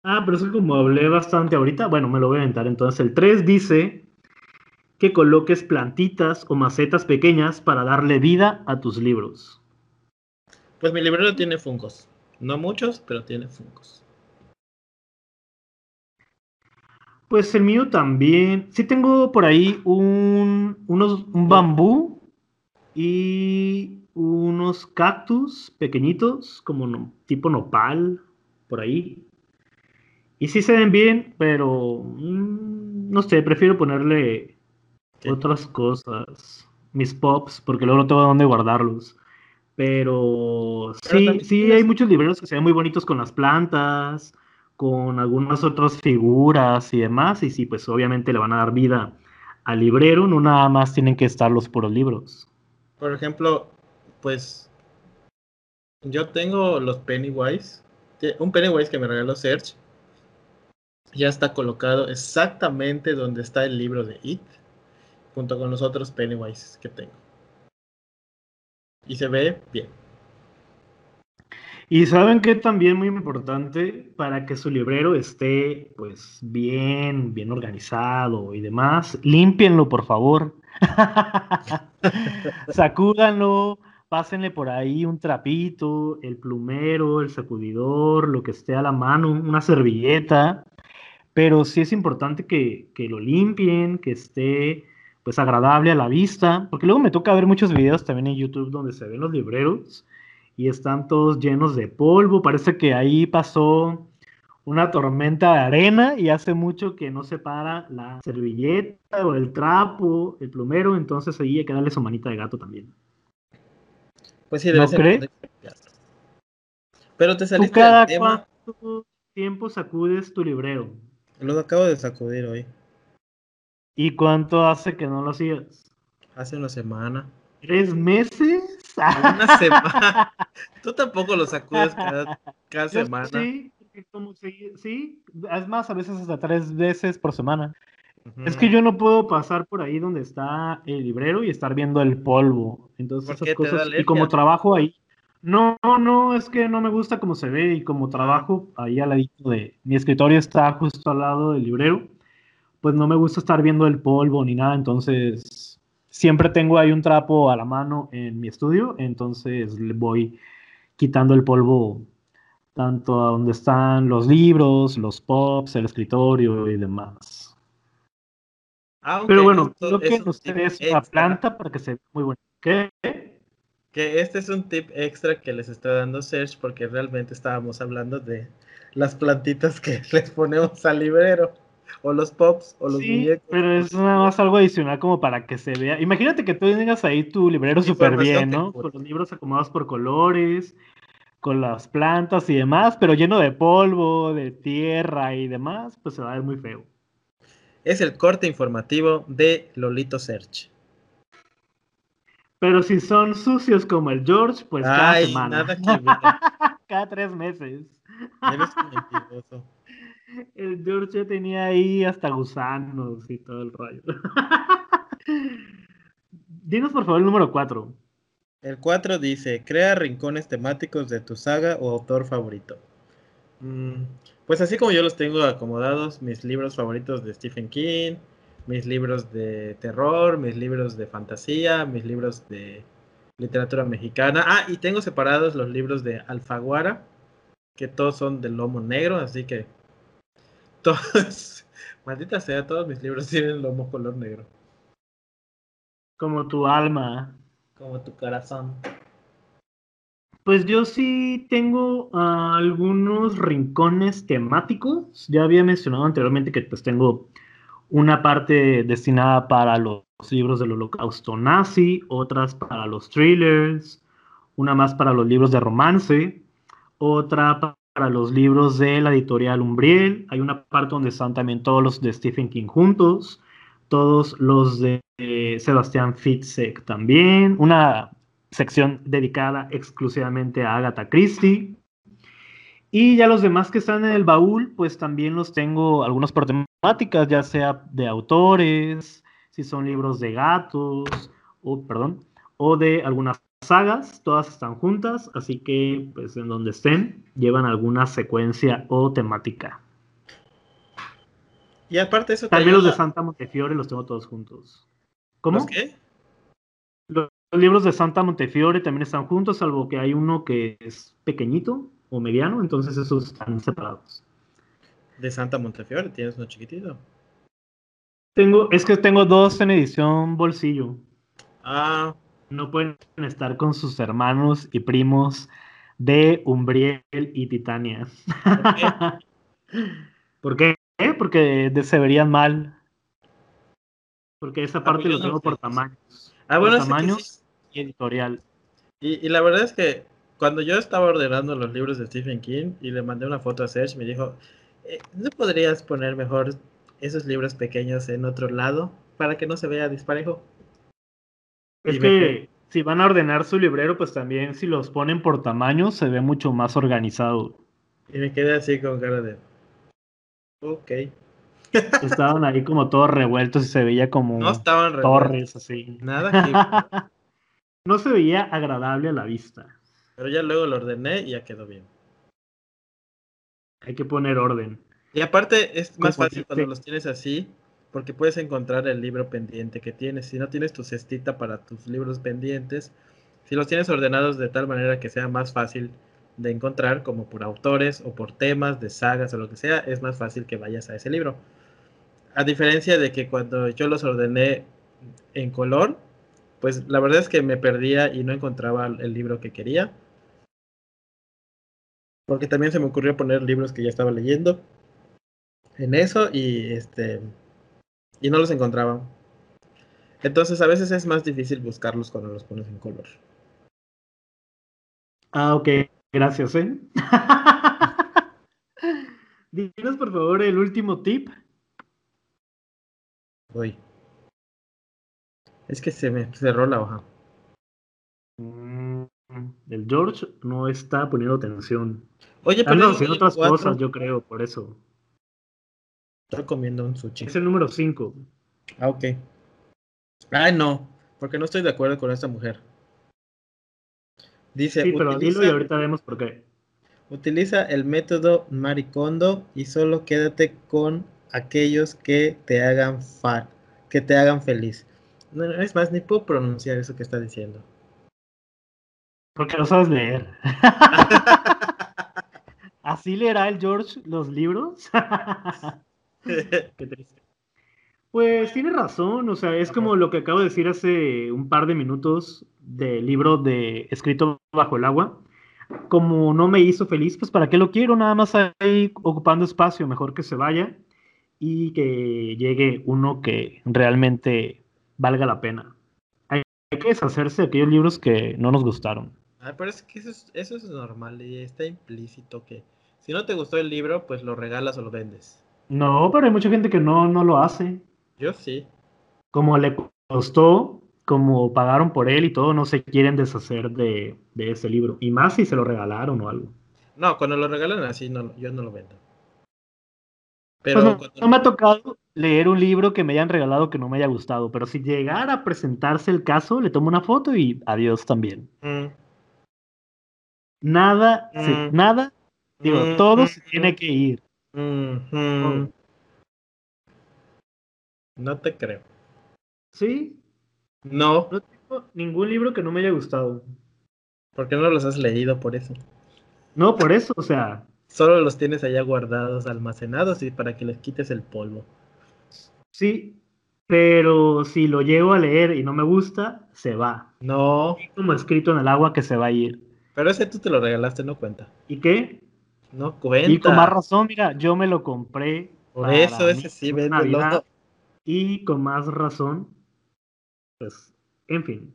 S1: Ah, pero es que como hablé bastante ahorita, bueno, me lo voy a aventar. Entonces, el 3 dice que coloques plantitas o macetas pequeñas para darle vida a tus libros.
S2: Pues mi librero tiene fungos. No muchos, pero tiene fungos.
S1: Pues el mío también. Sí tengo por ahí un, unos, un bambú y unos cactus pequeñitos, como no, tipo nopal, por ahí. Y sí se ven bien, pero mm, no sé, prefiero ponerle otras cosas. Mis pops, porque luego no tengo dónde guardarlos. Pero, sí, sí hay muchos libreros que se ven muy bonitos con las plantas, con algunas otras figuras y demás. Y sí, pues obviamente le van a dar vida al librero, no nada más tienen que estar los puros libros.
S2: Por ejemplo, pues yo tengo los Pennywise. Un Pennywise que me regaló Serge. Ya está colocado exactamente donde está el libro de It, junto con los otros Pennywise que tengo. Y se ve bien.
S1: Y saben que también muy importante para que su librero esté pues bien, bien organizado y demás, límpienlo por favor. (laughs) Sacúdanlo, pásenle por ahí un trapito, el plumero, el sacudidor, lo que esté a la mano, una servilleta. Pero sí es importante que, que lo limpien, que esté pues agradable a la vista, porque luego me toca ver muchos videos también en YouTube donde se ven los libreros y están todos llenos de polvo, parece que ahí pasó una tormenta de arena y hace mucho que no se para la servilleta o el trapo, el plumero, entonces ahí hay que darle su manita de gato también.
S2: Pues sí, debe
S1: ¿No crees?
S2: Pero te saliste
S1: ¿Tú cada cuánto tiempo sacudes tu librero?
S2: Lo acabo de sacudir hoy.
S1: ¿Y cuánto hace que no lo hacías?
S2: Hace una semana.
S1: ¿Tres meses?
S2: Una (laughs) semana. Tú tampoco lo sacudes cada, cada semana.
S1: Sí, como si, sí, es más, a veces hasta tres veces por semana. Es que yo no puedo pasar por ahí donde está el librero y estar viendo el polvo. Entonces esas cosas. Y como trabajo ahí. No, no, es que no me gusta cómo se ve y como trabajo ahí al ladito de mi escritorio está justo al lado del librero, pues no me gusta estar viendo el polvo ni nada, entonces siempre tengo ahí un trapo a la mano en mi estudio, entonces le voy quitando el polvo tanto a donde están los libros, los pops, el escritorio y demás. Pero bueno, lo que ustedes es la planta para que se vea muy bueno. ¿Qué?
S2: Que este es un tip extra que les estoy dando Serge porque realmente estábamos hablando de las plantitas que (laughs) les ponemos al librero. O los pops, o los
S1: sí, Pero es nada más algo adicional como para que se vea. Imagínate que tú tengas ahí tu librero súper bien, ¿no? Con los libros acomodados por colores, con las plantas y demás, pero lleno de polvo, de tierra y demás, pues se va a ver muy feo.
S2: Es el corte informativo de Lolito Search.
S1: Pero si son sucios como el George, pues cada semana. (laughs) cada tres meses.
S2: Eres mentiroso.
S1: El George tenía ahí hasta gusanos y todo el rayo. (laughs) Dinos por favor el número 4.
S2: El 4 dice, crea rincones temáticos de tu saga o autor favorito. Mm, pues así como yo los tengo acomodados, mis libros favoritos de Stephen King, mis libros de terror, mis libros de fantasía, mis libros de literatura mexicana. Ah, y tengo separados los libros de Alfaguara, que todos son del lomo negro, así que todos, (laughs) maldita sea, todos mis libros tienen lomo color negro.
S1: Como tu alma
S2: como tu corazón?
S1: Pues yo sí tengo algunos rincones temáticos. Ya había mencionado anteriormente que pues tengo una parte destinada para los libros del holocausto nazi, otras para los thrillers, una más para los libros de romance, otra para los libros de la editorial Umbriel. Hay una parte donde están también todos los de Stephen King juntos, todos los de eh, Sebastián Fitzek también, una sección dedicada exclusivamente a Agatha Christie. Y ya los demás que están en el baúl, pues también los tengo algunos por temáticas, ya sea de autores, si son libros de gatos, o perdón, o de alguna sagas, todas están juntas, así que pues en donde estén, llevan alguna secuencia o temática.
S2: Y aparte eso
S1: También los de Santa Montefiore los tengo todos juntos. ¿Cómo?
S2: ¿Los qué?
S1: Los libros de Santa Montefiore también están juntos, salvo que hay uno que es pequeñito o mediano, entonces esos están separados.
S2: De Santa Montefiore, tienes uno chiquitito.
S1: Tengo, es que tengo dos en edición bolsillo.
S2: Ah.
S1: No pueden estar con sus hermanos y primos de Umbriel y Titania. (laughs) ¿Por qué? Porque se verían mal. Porque esa
S2: Ah,
S1: parte lo tengo por tamaños.
S2: Ah, bueno,
S1: por tamaños
S2: sí.
S1: y editorial.
S2: Y, y la verdad es que cuando yo estaba ordenando los libros de Stephen King y le mandé una foto a Serge, me dijo, "Eh, ¿no podrías poner mejor esos libros pequeños en otro lado para que no se vea disparejo?
S1: Es que si van a ordenar su librero, pues también si los ponen por tamaño, se ve mucho más organizado.
S2: Y me quedé así con cara de... Ok. (laughs)
S1: Estaban ahí como todos revueltos y se veía como
S2: No estaban revueltos.
S1: torres así.
S2: Nada. (laughs)
S1: No se veía agradable a la vista.
S2: Pero ya luego lo ordené y ya quedó bien.
S1: Hay que poner orden.
S2: Y aparte es más
S1: Como
S2: fácil cuando los tienes así, porque puedes encontrar el libro pendiente que tienes. Si no tienes tu cestita para tus libros pendientes, si los tienes ordenados de tal manera que sea más fácil de encontrar, como por autores o por temas de sagas o lo que sea, es más fácil que vayas a ese libro. A diferencia de que cuando yo los ordené en color, pues la verdad es que me perdía y no encontraba el libro que quería. Porque también se me ocurrió poner libros que ya estaba leyendo en eso y este y no los encontraba. Entonces a veces es más difícil buscarlos cuando los pones en color.
S1: Ah, ok. Gracias, ¿eh? (laughs) Dinos, por favor, el último tip.
S2: Uy. Es que se me cerró la hoja.
S1: Mm, El George no está poniendo atención.
S2: Oye, pero
S1: otras cosas, yo creo, por eso.
S2: Estoy comiendo un sushi.
S1: Es el número 5.
S2: Ah, ok. Ay, no, porque no estoy de acuerdo con esta mujer. Dice,
S1: Sí, pero
S2: utiliza,
S1: dilo y ahorita vemos por qué.
S2: utiliza el método Maricondo y solo quédate con aquellos que te hagan fa que te hagan feliz. No, es más, ni puedo pronunciar eso que está diciendo.
S1: Porque no sabes leer. (laughs) ¿Así leerá el George los libros? (laughs) (laughs) Qué triste. Pues tiene razón, o sea, es como lo que acabo de decir hace un par de minutos del libro de Escrito bajo el agua. Como no me hizo feliz, pues ¿para qué lo quiero? Nada más ahí ocupando espacio, mejor que se vaya y que llegue uno que realmente valga la pena. Hay que deshacerse de aquellos libros que no nos gustaron.
S2: Ah, pero es que eso es, eso es normal y está implícito que si no te gustó el libro, pues lo regalas o lo vendes.
S1: No, pero hay mucha gente que no, no lo hace.
S2: Yo sí.
S1: Como le costó, como pagaron por él y todo, no se quieren deshacer de, de ese libro. Y más si se lo regalaron o algo.
S2: No, cuando lo regalan así, no, yo no lo vendo. Pero
S1: Pues no,
S2: cuando-
S1: no me ha tocado leer un libro que me hayan regalado que no me haya gustado, pero si llegara a presentarse el caso, le tomo una foto y adiós también.
S2: Mm,
S1: Nada, se-
S2: Mm.
S1: nada, digo,
S2: mm,
S1: todo se tiene que ir.
S2: Mm, mm. No te creo.
S1: Sí,
S2: No,
S1: no tengo ningún libro que no me haya gustado.
S2: porque no los has leído por eso.
S1: No, por eso, o sea,
S2: Solo los tienes allá guardados, almacenados y para que les quites el polvo.
S1: sí, pero si lo llego a leer y no me gusta, se va.
S2: No,
S1: Como escrito en el agua que se va a ir.
S2: pero ese tú te lo regalaste, no cuenta.
S1: ¿Y qué?
S2: No cuenta.
S1: Y con más razón, mira, yo me lo compré.
S2: Por eso ese sí, véndelo.
S1: Y con más razón, pues, en fin.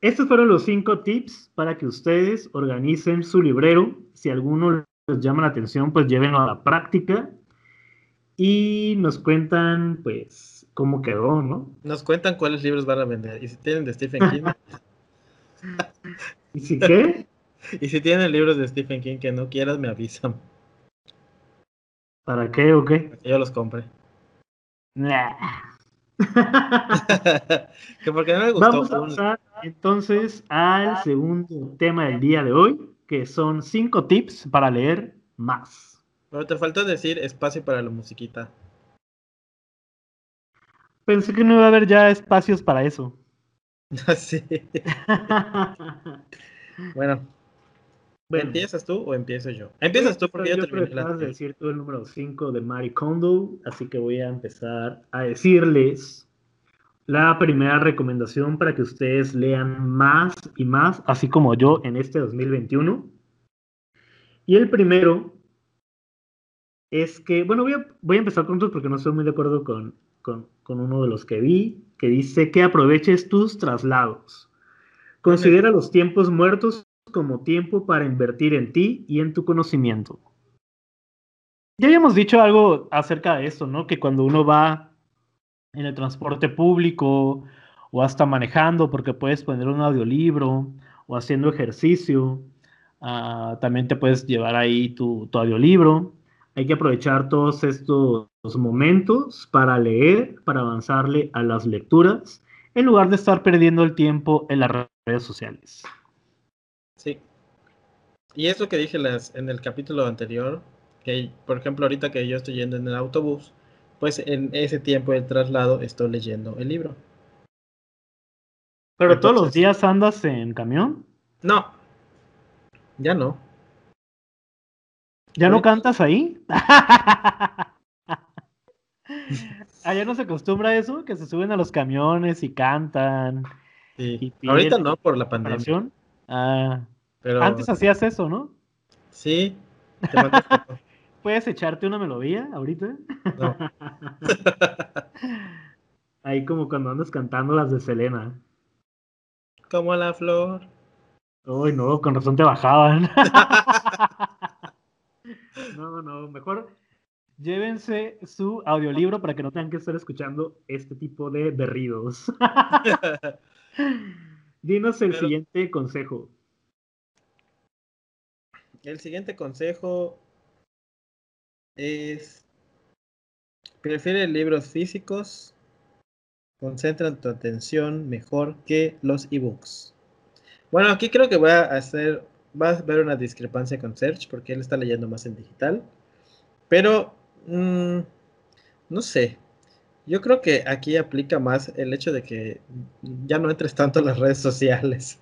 S1: Estos fueron los cinco tips para que ustedes organicen su librero. Si alguno les llama la atención, pues llévenlo a la práctica. Y nos cuentan, pues, cómo quedó, ¿no?
S2: Nos cuentan cuáles libros van a vender. Y si tienen de Stephen King, (laughs)
S1: Y si qué, (laughs)
S2: y si tienen libros de Stephen King que no quieras, me avisan.
S1: ¿para qué o qué?
S2: para que yo los compre.
S1: Nah. (laughs)
S2: que porque no me gustó
S1: Vamos a pasar entonces al segundo tema del día de hoy, que son cinco tips para leer más.
S2: Pero te faltó decir espacio para la musiquita.
S1: Pensé que no iba a haber ya espacios para eso. (laughs)
S2: sí. bueno. ¿Empiezas tú o empiezo yo? Empiezas tú porque yo,
S1: yo terminé la... de decir tú el número 5 de Mari Kondo, así que voy a empezar a decirles la primera recomendación para que ustedes lean más y más, así como yo en este 2021. Y el primero es que, bueno, voy a, voy a empezar con otros porque no estoy muy de acuerdo con, con, con, uno de los que vi, que dice que aproveches tus traslados. Considera los tiempos muertos como tiempo para invertir en ti y en tu conocimiento. Ya habíamos dicho algo acerca de esto, ¿no? Que cuando uno va en el transporte público o hasta manejando porque puedes poner un audiolibro o haciendo ejercicio. Ah, también te puedes llevar ahí tu, tu, audiolibro. Hay que aprovechar todos estos momentos para leer, para avanzarle a las lecturas, en lugar de estar perdiendo el tiempo en las redes sociales.
S2: Y eso que dije las, en el capítulo anterior, que por ejemplo ahorita que yo estoy yendo en el autobús, pues en ese tiempo del traslado estoy leyendo el libro.
S1: ¿Pero todos los días andas en camión?
S2: No, ya no.
S1: ¿Ya no cantas ahí? (laughs) Allá no se acostumbra a eso, que se suben a los camiones y cantan.
S2: Sí. Ahorita no, por la pandemia.
S1: Ah, pero... Antes hacías eso, ¿no?
S2: Sí. Te (laughs)
S1: ¿Puedes echarte una melodía ahorita? No. (laughs) Ahí como cuando andas cantando las de Selena.
S2: Como la flor.
S1: Uy, no, con razón te bajaban. (laughs) no, no, mejor llévense su audiolibro para que no tengan que estar escuchando este tipo de berridos. Dinos el siguiente consejo.
S2: El siguiente consejo es prefiere libros físicos, concentran tu atención mejor que los ebooks. Bueno, aquí creo que voy a hacer, va a haber una discrepancia con Serge porque él está leyendo más en digital, pero mm, no sé. Yo creo que aquí aplica más el hecho de que ya no entres tanto en las redes sociales.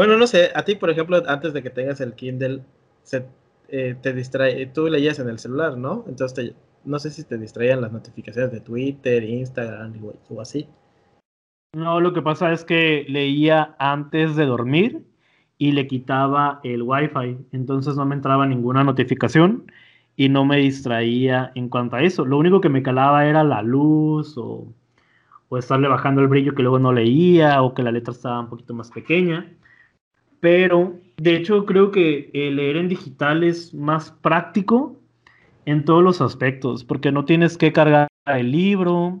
S2: Bueno, no sé, a ti, por ejemplo, antes de que tengas el Kindle, se, eh, te distrae, tú leías en el celular, ¿no? Entonces no sé si te distraían las notificaciones de Twitter, Instagram o así.
S1: No, lo que pasa es que leía antes de dormir y le quitaba el wifi, entonces no me entraba ninguna notificación y no me distraía en cuanto a eso. Lo único que me calaba era la luz o, o estarle bajando el brillo que luego no leía o que la letra estaba un poquito más pequeña. Pero de hecho creo que leer en digital es más práctico en todos los aspectos, porque no tienes que cargar el libro,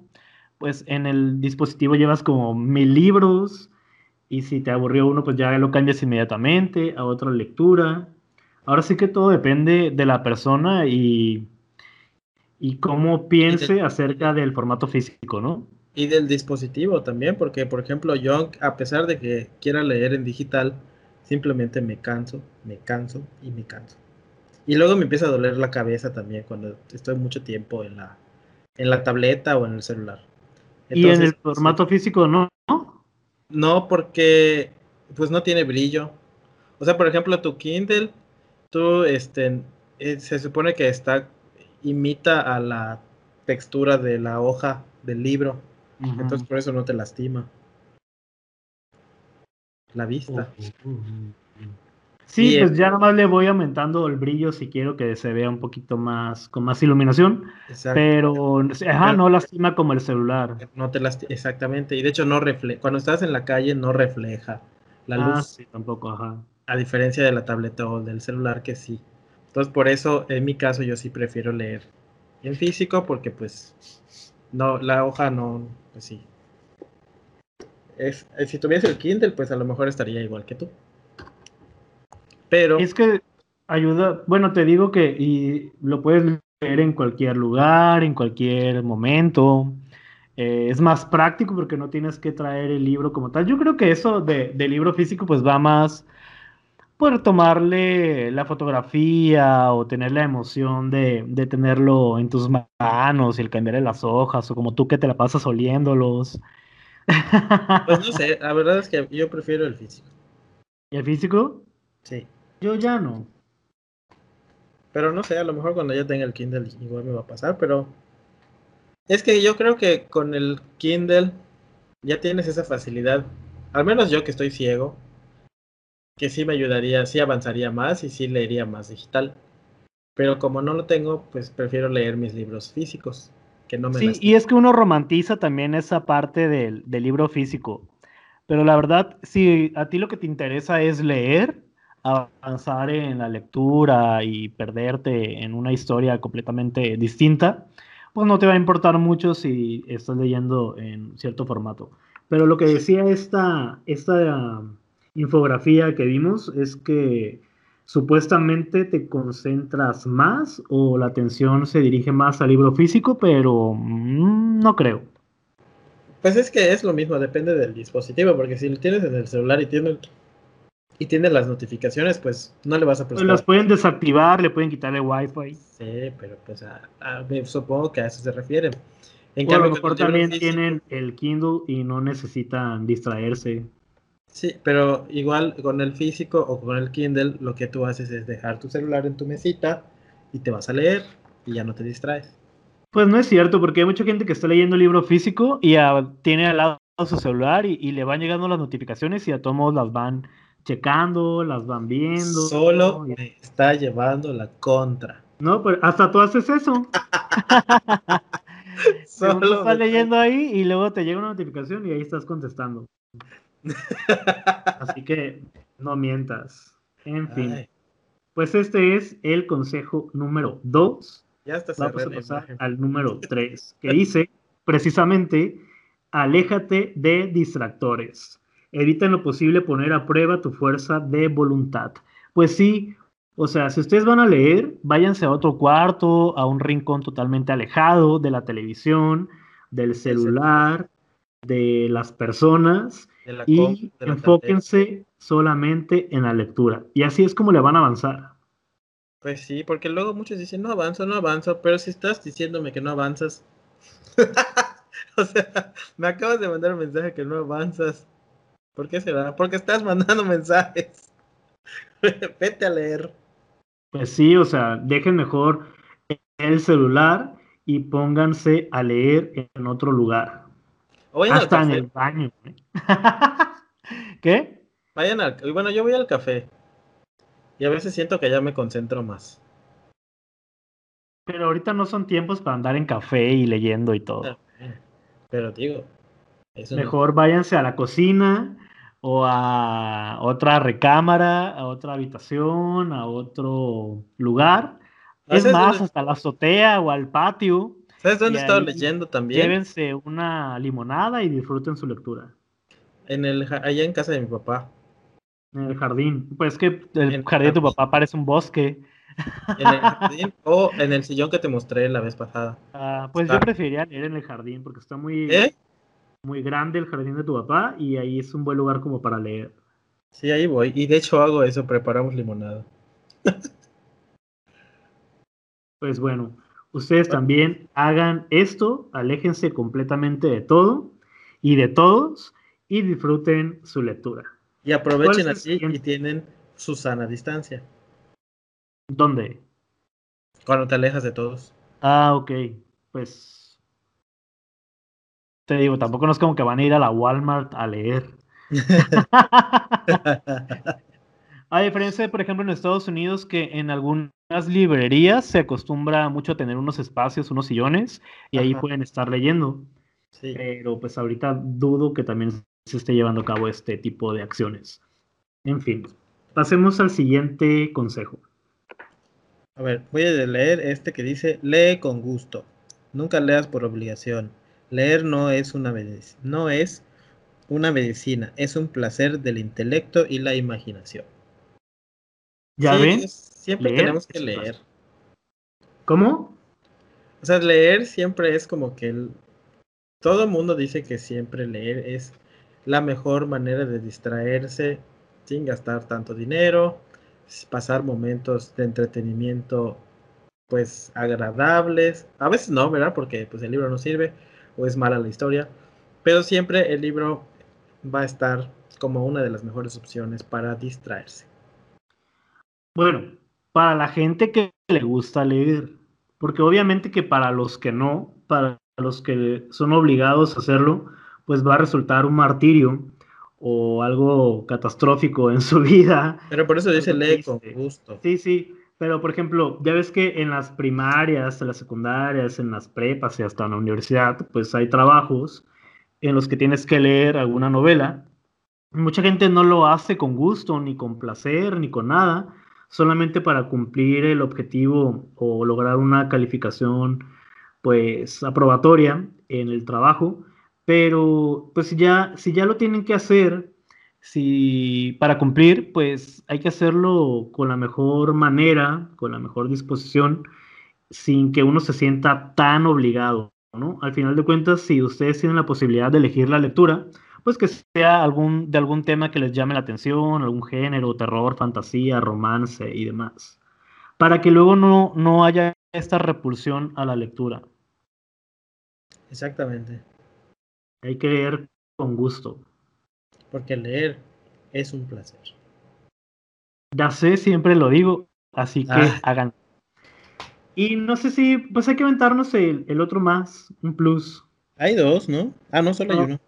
S1: pues en el dispositivo llevas como mil libros y si te aburrió uno, pues ya lo cambias inmediatamente a otra lectura. Ahora sí que todo depende de la persona y, y cómo piense acerca del formato físico, ¿no?
S2: Y del dispositivo también, porque por ejemplo yo, a pesar de que quiera leer en digital, simplemente me canso, me canso y me canso. Y luego me empieza a doler la cabeza también cuando estoy mucho tiempo en la, en la tableta o en el celular.
S1: ¿Y en el formato físico no?
S2: No, porque pues no tiene brillo. O sea, por ejemplo, tu Kindle, tú, este, eh, se supone que está, imita a la textura de la hoja del libro. Entonces por eso no te lastima la vista.
S1: Sí, pues ya nomás le voy aumentando el brillo si quiero que se vea un poquito más, con más iluminación. Pero, ajá, no lastima como el celular.
S2: No te lastima, exactamente. Y de hecho, no refleja, cuando estás en la calle, no refleja la ah, luz.
S1: Sí, tampoco, ajá.
S2: A diferencia de la tableta o del celular, que sí. Entonces, por eso, en mi caso, yo sí prefiero leer en físico, porque pues, no, la hoja no, pues sí, eh, si tuviese el Kindle, pues a lo mejor estaría igual que tú. Pero.
S1: Es que ayuda. Bueno, te digo que y lo puedes leer en cualquier lugar, en cualquier momento. Eh, es más práctico porque no tienes que traer el libro como tal. Yo creo que eso de, libro físico pues va más por tomarle la fotografía o tener la emoción de, de, tenerlo en tus manos y el cambiarle las hojas o como tú que te la pasas oliéndolos.
S2: Pues no (laughs) sé, la verdad es que yo prefiero el físico.
S1: ¿Y el físico?
S2: Sí.
S1: Yo ya no.
S2: Pero no sé, a lo mejor cuando yo tenga el Kindle igual me va a pasar, pero es que yo creo que con el Kindle ya tienes esa facilidad, al menos yo que estoy ciego, que sí me ayudaría, sí avanzaría más y sí leería más digital. Pero como no lo tengo, pues prefiero leer mis libros físicos, que no me
S1: Sí, y es que uno romantiza también esa parte del, del libro físico. Pero la verdad, si a ti lo que te interesa es leer, avanzar en la lectura y perderte en una historia completamente distinta, pues no te va a importar mucho si estás leyendo en cierto formato. Pero lo que decía esta, esta infografía que vimos es que supuestamente te concentras más o la atención se dirige más al libro físico, pero mm, no creo.
S2: Pues es que es lo mismo, depende del dispositivo, porque si lo tienes en el celular y tienes y tiene las notificaciones, pues no le vas a
S1: prestar. Las pueden desactivar, le pueden quitar el wifi.
S2: Sí, pero pues supongo que a eso se refieren.
S1: En cambio, a lo mejor también tienen el Kindle y no necesitan distraerse.
S2: Sí, pero igual con el físico o con el Kindle, lo que tú haces es dejar tu celular en tu mesita y te vas a leer y ya no te distraes.
S1: Pues no es cierto, porque hay mucha gente que está leyendo el libro físico y tiene al lado su celular y, y, le van llegando las notificaciones y a todos las van checando, las van viendo.
S2: Solo me está llevando la contra.
S1: No, pero hasta tú haces eso. (laughs) Solo estás leyendo ahí y luego te llega una notificación y ahí estás contestando. Así que no mientas. En fin. Pues este es el consejo número 2.
S2: Ya está
S1: Vamos a pasar al número 3, que dice precisamente, aléjate de distractores. Evita en lo posible poner a prueba tu fuerza de voluntad. Pues sí, o sea, si ustedes van a leer, váyanse a otro cuarto, a un rincón totalmente alejado de la televisión, del celular, de las personas y enfóquense solamente en la lectura. Y así es como le van a avanzar.
S2: Pues sí, porque luego muchos dicen, no avanzo, no avanzo, pero si estás diciéndome que no avanzas, (laughs) o sea, me acabas de mandar un mensaje que no avanzas. ¿Por qué será? Porque estás mandando (laughs) mensajes. (laughs) Vete a leer.
S1: Pues sí, o sea, dejen mejor el celular y pónganse a leer en otro lugar. Hasta en el baño. ¿eh? (laughs) ¿Qué?
S2: Vayan al... Bueno, yo voy al café. Y a veces siento que ya me concentro más.
S1: Pero ahorita no son tiempos para andar en café y leyendo y todo.
S2: Pero digo,
S1: Mejor váyanse a la cocina o a otra recámara, a otra habitación, a otro lugar. Es más, hasta la azotea o al patio.
S2: ¿Sabes dónde he estado leyendo también?
S1: Llévense una limonada y disfruten su lectura.
S2: En el, allá en casa de mi papá.
S1: En el jardín. Pues que el jardín de tu papá parece un bosque.
S2: En el jardín (laughs) o en el sillón que te mostré la vez pasada.
S1: Ah, pues yo preferiría leer en el jardín porque está muy... ¿Eh? muy grande el jardín de tu papá y ahí es un buen lugar como para leer.
S2: Sí, ahí voy. Y de hecho hago eso, preparamos limonada.
S1: pues bueno, ustedes también hagan esto, aléjense completamente de todo y de todos y disfruten su lectura.
S2: Y aprovechen así y tienen su sana distancia.
S1: ¿Dónde?
S2: Cuando te alejas de todos.
S1: Ah, ok. Pues te digo, tampoco no es como que van a ir a la Walmart a leer. (laughs) (laughs) a diferencia de, por ejemplo, en Estados Unidos, que en algunas librerías se acostumbra mucho a tener unos espacios, unos sillones, y ahí pueden estar leyendo. Pero pues ahorita dudo que también se esté llevando a cabo este tipo de acciones. En fin, pasemos al siguiente consejo.
S2: A ver, voy a leer este que dice, lee con gusto, nunca leas por obligación. Leer no es una medicina, no es una medicina, es un placer del intelecto y la imaginación.
S1: ¿Ya ven?
S2: Siempre tenemos que leer.
S1: ¿Cómo?
S2: O sea, leer siempre es como que el, todo mundo dice que siempre leer es la mejor manera de distraerse sin gastar tanto dinero, pasar momentos de entretenimiento pues agradables. A veces no, ¿verdad? Porque pues el libro no sirve o es mala la historia, pero siempre el libro va a estar como una de las mejores opciones para distraerse.
S1: Bueno, para la gente que le gusta leer, porque obviamente que para los que no, para los que son obligados a hacerlo, pues va a resultar un martirio o algo catastrófico en su (laughs) vida.
S2: Pero por eso dice lee con gusto.
S1: Sí, sí. Pero, por ejemplo, ya ves que en las primarias, en las secundarias, en las prepas y hasta en la universidad, pues hay trabajos en los que tienes que leer alguna novela. Mucha gente no lo hace con gusto, ni con placer, ni con nada, solamente para cumplir el objetivo o lograr una calificación pues aprobatoria en el trabajo, pero pues ya si ya lo tienen que hacer, si para cumplir, pues hay que hacerlo con la mejor manera, con la mejor disposición, sin que uno se sienta tan obligado, ¿no? Al final de cuentas, si ustedes tienen la posibilidad de elegir la lectura, pues que sea algún, de algún tema que les llame la atención, algún género, terror, fantasía, romance y demás, para que luego no, no haya esta repulsión a la lectura.
S2: Exactamente.
S1: Hay que leer con gusto.
S2: Porque leer es un placer.
S1: Ya sé, siempre lo digo, así que ah. hagan. Y no sé si, pues hay que aventarnos el, el, otro más, un plus.
S2: Hay dos, ¿no? Ah, no, solo hay uno.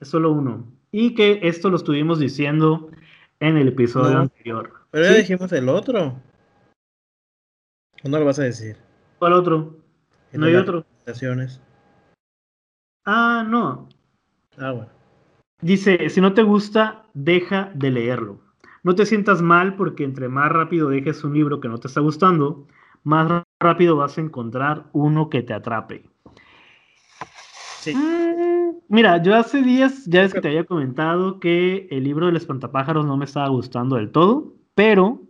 S1: Es solo uno. Y que esto lo estuvimos diciendo en el episodio anterior.
S2: Pero ya dijimos el otro. ¿O no lo vas a decir?
S1: ¿Cuál otro? no hay otro. Ah, no.
S2: Ah, bueno.
S1: Dice, si no te gusta, deja de leerlo. No te sientas mal porque entre más rápido dejes un libro que no te está gustando, más rápido vas a encontrar uno que te atrape. Sí. Mm, mira, yo hace días ya es que te había comentado que el libro del espantapájaros no me estaba gustando del todo, pero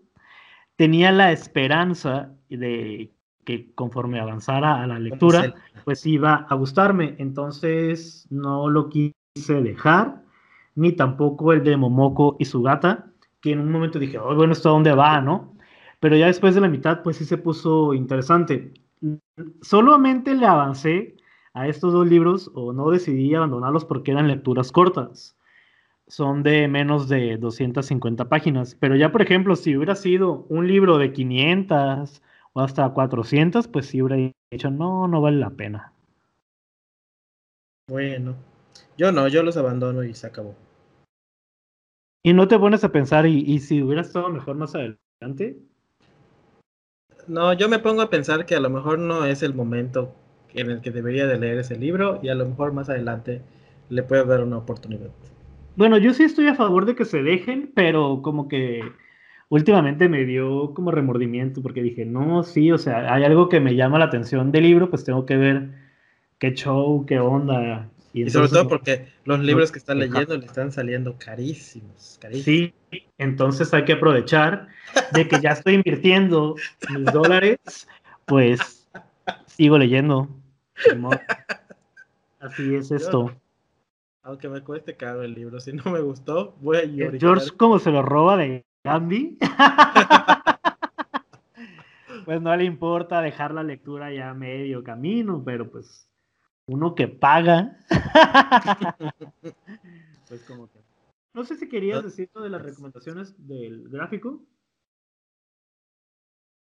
S1: tenía la esperanza de que conforme avanzara a la lectura, pues iba a gustarme. Entonces no lo quise dejar, ni tampoco el de Momoko y su gata, que en un momento dije, oh, bueno, ¿esto a dónde va, no? Pero ya después de la mitad, pues sí se puso interesante. Solamente le avancé a estos dos libros, o no decidí abandonarlos porque eran lecturas cortas. Son de menos de 250 páginas. Pero ya, por ejemplo, si hubiera sido un libro de 500 o hasta 400, pues sí hubiera dicho, no, no vale la pena.
S2: Bueno, yo no, yo los abandono y se acabó.
S1: ¿Y no te pones a pensar, y, si hubiera estado mejor más adelante?
S2: No, yo me pongo a pensar que a lo mejor no es el momento en el que debería de leer ese libro y a lo mejor más adelante le puedo dar una oportunidad.
S1: Bueno, yo sí estoy a favor de que se dejen, pero como que últimamente me dio como remordimiento porque dije, no, sí, o sea, hay algo que me llama la atención del libro, pues tengo que ver qué show, qué onda.
S2: Y, sobre todo porque los libros que están leyendo le están saliendo carísimos, carísimos.
S1: Sí, entonces hay que aprovechar de que ya estoy invirtiendo mis dólares, pues sigo leyendo. (laughs) Así es esto.
S2: aunque me cueste caro el libro, si no me gustó, voy a
S1: llorar. George como se lo roba de Gandhi, (laughs) pues no le importa dejar la lectura ya medio camino, pero pues uno que paga, (laughs) pues como que... No sé si querías decir de las recomendaciones del gráfico.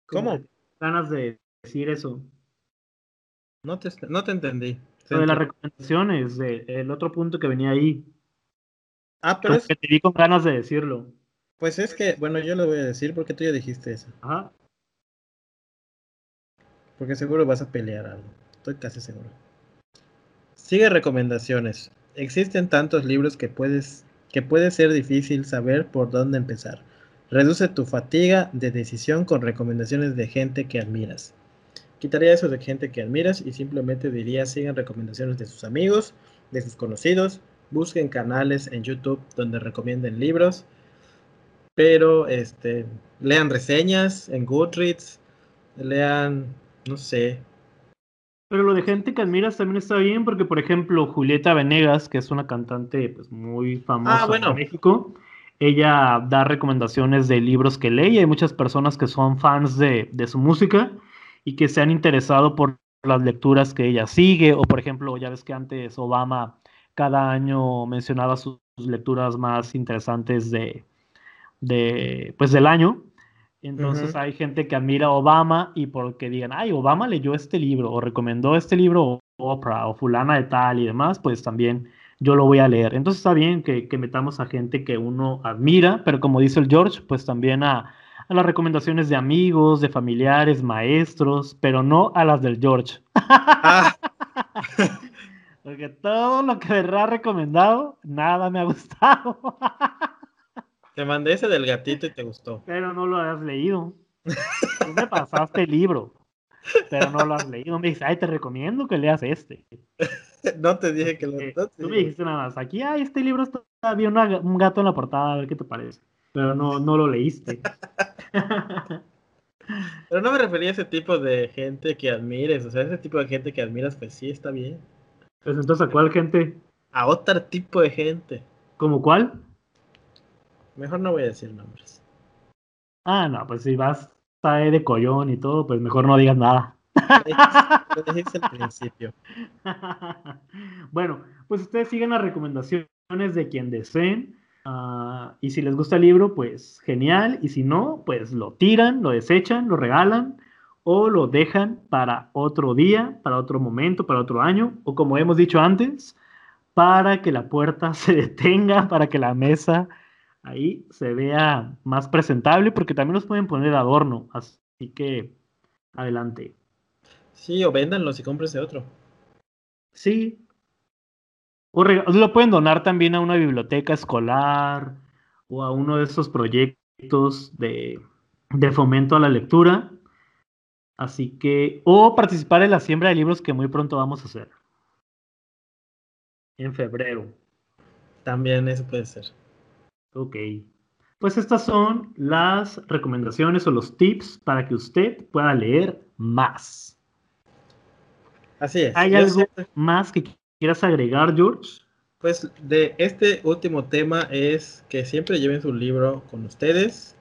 S2: ¿Cómo?
S1: Ganas de decir eso.
S2: No te, no te entendí.
S1: Lo de las recomendaciones, el otro punto que venía ahí.
S2: Ah, pero
S1: es... que te di con ganas de decirlo.
S2: Pues es que, bueno, yo lo voy a decir porque tú ya dijiste eso.
S1: Ajá.
S2: Porque seguro vas a pelear algo. Estoy casi seguro. Sigue recomendaciones. Existen tantos libros que puedes que puede ser difícil saber por dónde empezar. Reduce tu fatiga de decisión con recomendaciones de gente que admiras. Quitaría eso de gente que admiras y simplemente diría sigan recomendaciones de sus amigos, de sus conocidos, busquen canales en YouTube donde recomienden libros pero este, lean reseñas en Goodreads, lean, no sé,
S1: Pero lo de gente que admiras también está bien, porque por ejemplo, Julieta Venegas, que es una cantante pues, muy famosa
S2: Ah, bueno.
S1: en México, ella da recomendaciones de libros que lee y hay muchas personas que son fans de, de su música y que se han interesado por las lecturas que ella sigue, o por ejemplo, ya ves que antes Obama cada año mencionaba sus lecturas más interesantes de, de pues del año. Entonces hay gente que admira a Obama y porque digan, ay, Obama leyó este libro o recomendó este libro o Oprah o fulana de tal y demás, pues también yo lo voy a leer. Entonces está bien que, que metamos a gente que uno admira, pero como dice el George, pues también a, a las recomendaciones de amigos, de familiares, maestros, pero no a las del George.
S2: Ah, (laughs)
S1: Porque todo lo que me ha recomendado, nada me ha gustado.
S2: te mandé ese del gatito y te gustó.
S1: Pero no lo has leído. Tú me pasaste el libro, pero no lo has leído. Me dices, ay, te recomiendo que leas este. (laughs)
S2: No te dije que lo
S1: Eh,
S2: no
S1: Tú me dijiste nada más, aquí, ay, este libro está, había una- un gato en la portada, a ver qué te parece. Pero no, no lo leíste. (laughs)
S2: Pero no me refería a ese tipo de gente que admires. O sea, ese tipo de gente que admiras, pues sí, está bien.
S1: Pues entonces, ¿a cuál gente?
S2: A otro tipo de gente.
S1: ¿Como cuál?
S2: Mejor no voy a decir nombres.
S1: Ah, no, pues si vas a de collón y todo, pues mejor no digas nada.
S2: Lo dijiste- al principio. (laughs)
S1: bueno, pues ustedes siguen las recomendaciones de quien deseen. Ah, y si les gusta el libro, pues genial. Y si no, pues lo tiran, lo desechan, lo regalan o lo dejan para otro día, para otro momento, para otro año. O como hemos dicho antes, para que la puerta (laughs) se detenga, para que la mesa ahí se vea más presentable, porque también los pueden poner de adorno. Así que adelante.
S2: Sí, o véndanlos y cómprense otro.
S1: Sí. Lo pueden donar también a una biblioteca escolar o a uno de esos proyectos de, de fomento a la lectura. Así que, o participar en la siembra de libros que muy pronto vamos a hacer. En febrero.
S2: También eso puede ser.
S1: Ok. Pues estas son las recomendaciones o los tips para que usted pueda leer más.
S2: Así es.
S1: ¿Hay
S2: Yo
S1: algo
S2: siempre-
S1: más que quieras agregar, George?
S2: Pues de este último tema es que siempre lleven su libro con ustedes,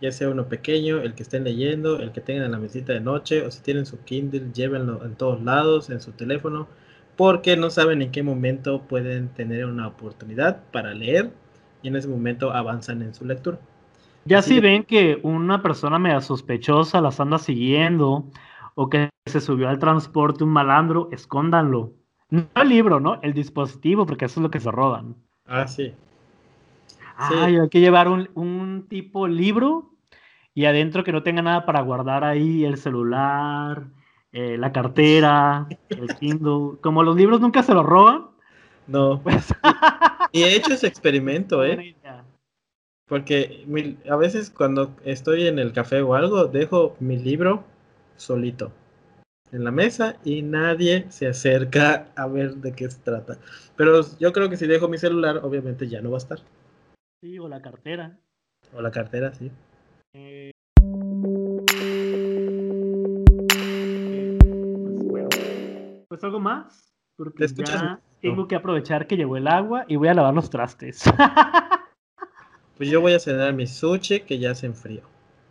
S2: ya sea uno pequeño, el que estén leyendo, el que tengan en la mesita de noche, o si tienen su Kindle, llévenlo en todos lados, en su teléfono, porque no saben en qué momento pueden tener una oportunidad para leer y en ese momento avanzan en su lectura.
S1: Ya
S2: Así
S1: si ven que una persona media sospechosa las anda siguiendo o que se subió al transporte un malandro, escóndanlo. No el libro, ¿no? El dispositivo, porque eso es lo que se roban.
S2: Ah, sí.
S1: Ay, hay que llevar un, un tipo libro y adentro que no tenga nada para guardar ahí el celular, eh, la cartera, el Kindle. Como los libros nunca se los roban,
S2: No. (laughs)
S1: pues
S2: Y he hecho ese experimento, ¿eh? Porque mi- a veces cuando estoy en el café o algo, dejo mi libro solito en la mesa y nadie se acerca a ver de qué se trata. Pero yo creo que si dejo mi celular, obviamente ya no va a estar.
S1: Sí, o la cartera.
S2: O la cartera, sí.
S1: Eh, pues, bueno. Pues algo más, porque ya tengo que aprovechar que llegó el agua y voy a lavar los trastes. (laughs)
S2: Pues yo voy a cenar mi sushi que ya se enfrió.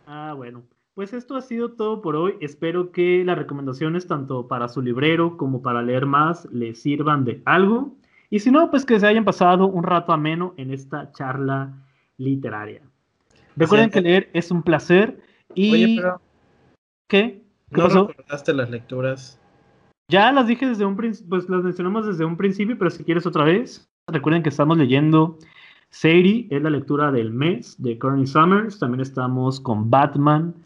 S1: ah, bueno. Pues esto ha sido todo por hoy. Espero que las recomendaciones, tanto para su librero como para leer más, les sirvan de algo. Y si no, pues que se hayan pasado un rato ameno en esta charla literaria. Recuerden que leer es un placer. Y
S2: Oye, pero
S1: ¿qué? ¿Qué
S2: no
S1: pasó?
S2: recordaste las lecturas.
S1: Ya las dije desde un principio, pues las mencionamos desde un principio, pero si quieres otra vez, recuerden que estamos leyendo Sadie, es la lectura del mes de Courtney Summers. También estamos con Batman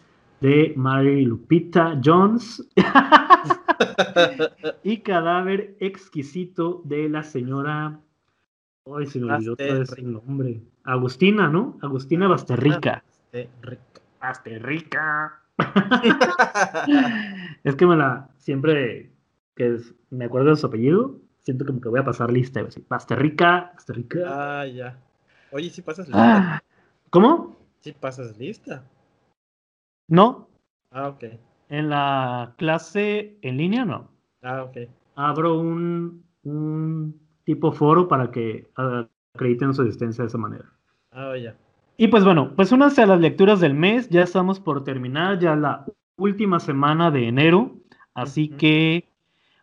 S1: de Mary Lupita Jones (laughs) y Cadáver Exquisito de la señora. Ay, se me olvidó otra vez
S2: Basterrica.
S1: el nombre. Agustina, ¿no? Agustina Basterrica.
S2: Rico.
S1: Basterrica. (laughs) Es que me la. Siempre que es- me acuerdo de su apellido, siento como que voy a pasar lista. Basterrica, Basterrica.
S2: Ah, ya. Oye, si pasas lista.
S1: Ah, ¿Cómo?
S2: Si pasas lista.
S1: No.
S2: Ah, ok.
S1: En la clase en línea, no.
S2: Ah, ok.
S1: Abro un, un tipo foro para que acrediten su existencia de esa manera.
S2: Ah, ya.
S1: Y pues bueno, pues unas de las lecturas del mes, ya estamos por terminar, ya la última semana de enero, así que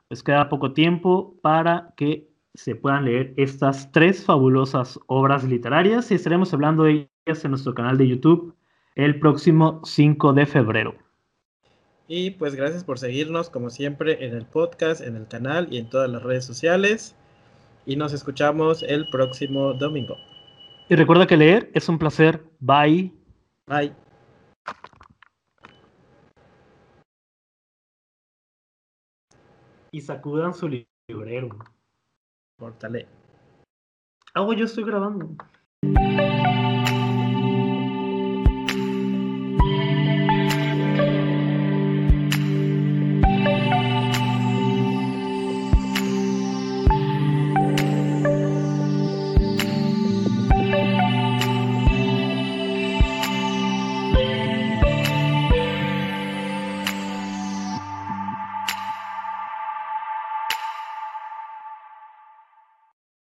S1: pues queda poco tiempo para que se puedan leer estas tres fabulosas obras literarias y estaremos hablando de ellas en nuestro canal de YouTube el próximo 5 de febrero.
S2: Y pues gracias por seguirnos como siempre en el podcast, en el canal y en todas las redes sociales. Y nos escuchamos el próximo domingo.
S1: Y recuerda que leer es un placer. Bye.
S2: Bye.
S1: Y sacudan su librero.
S2: Córtale.
S1: Ah, yo estoy grabando.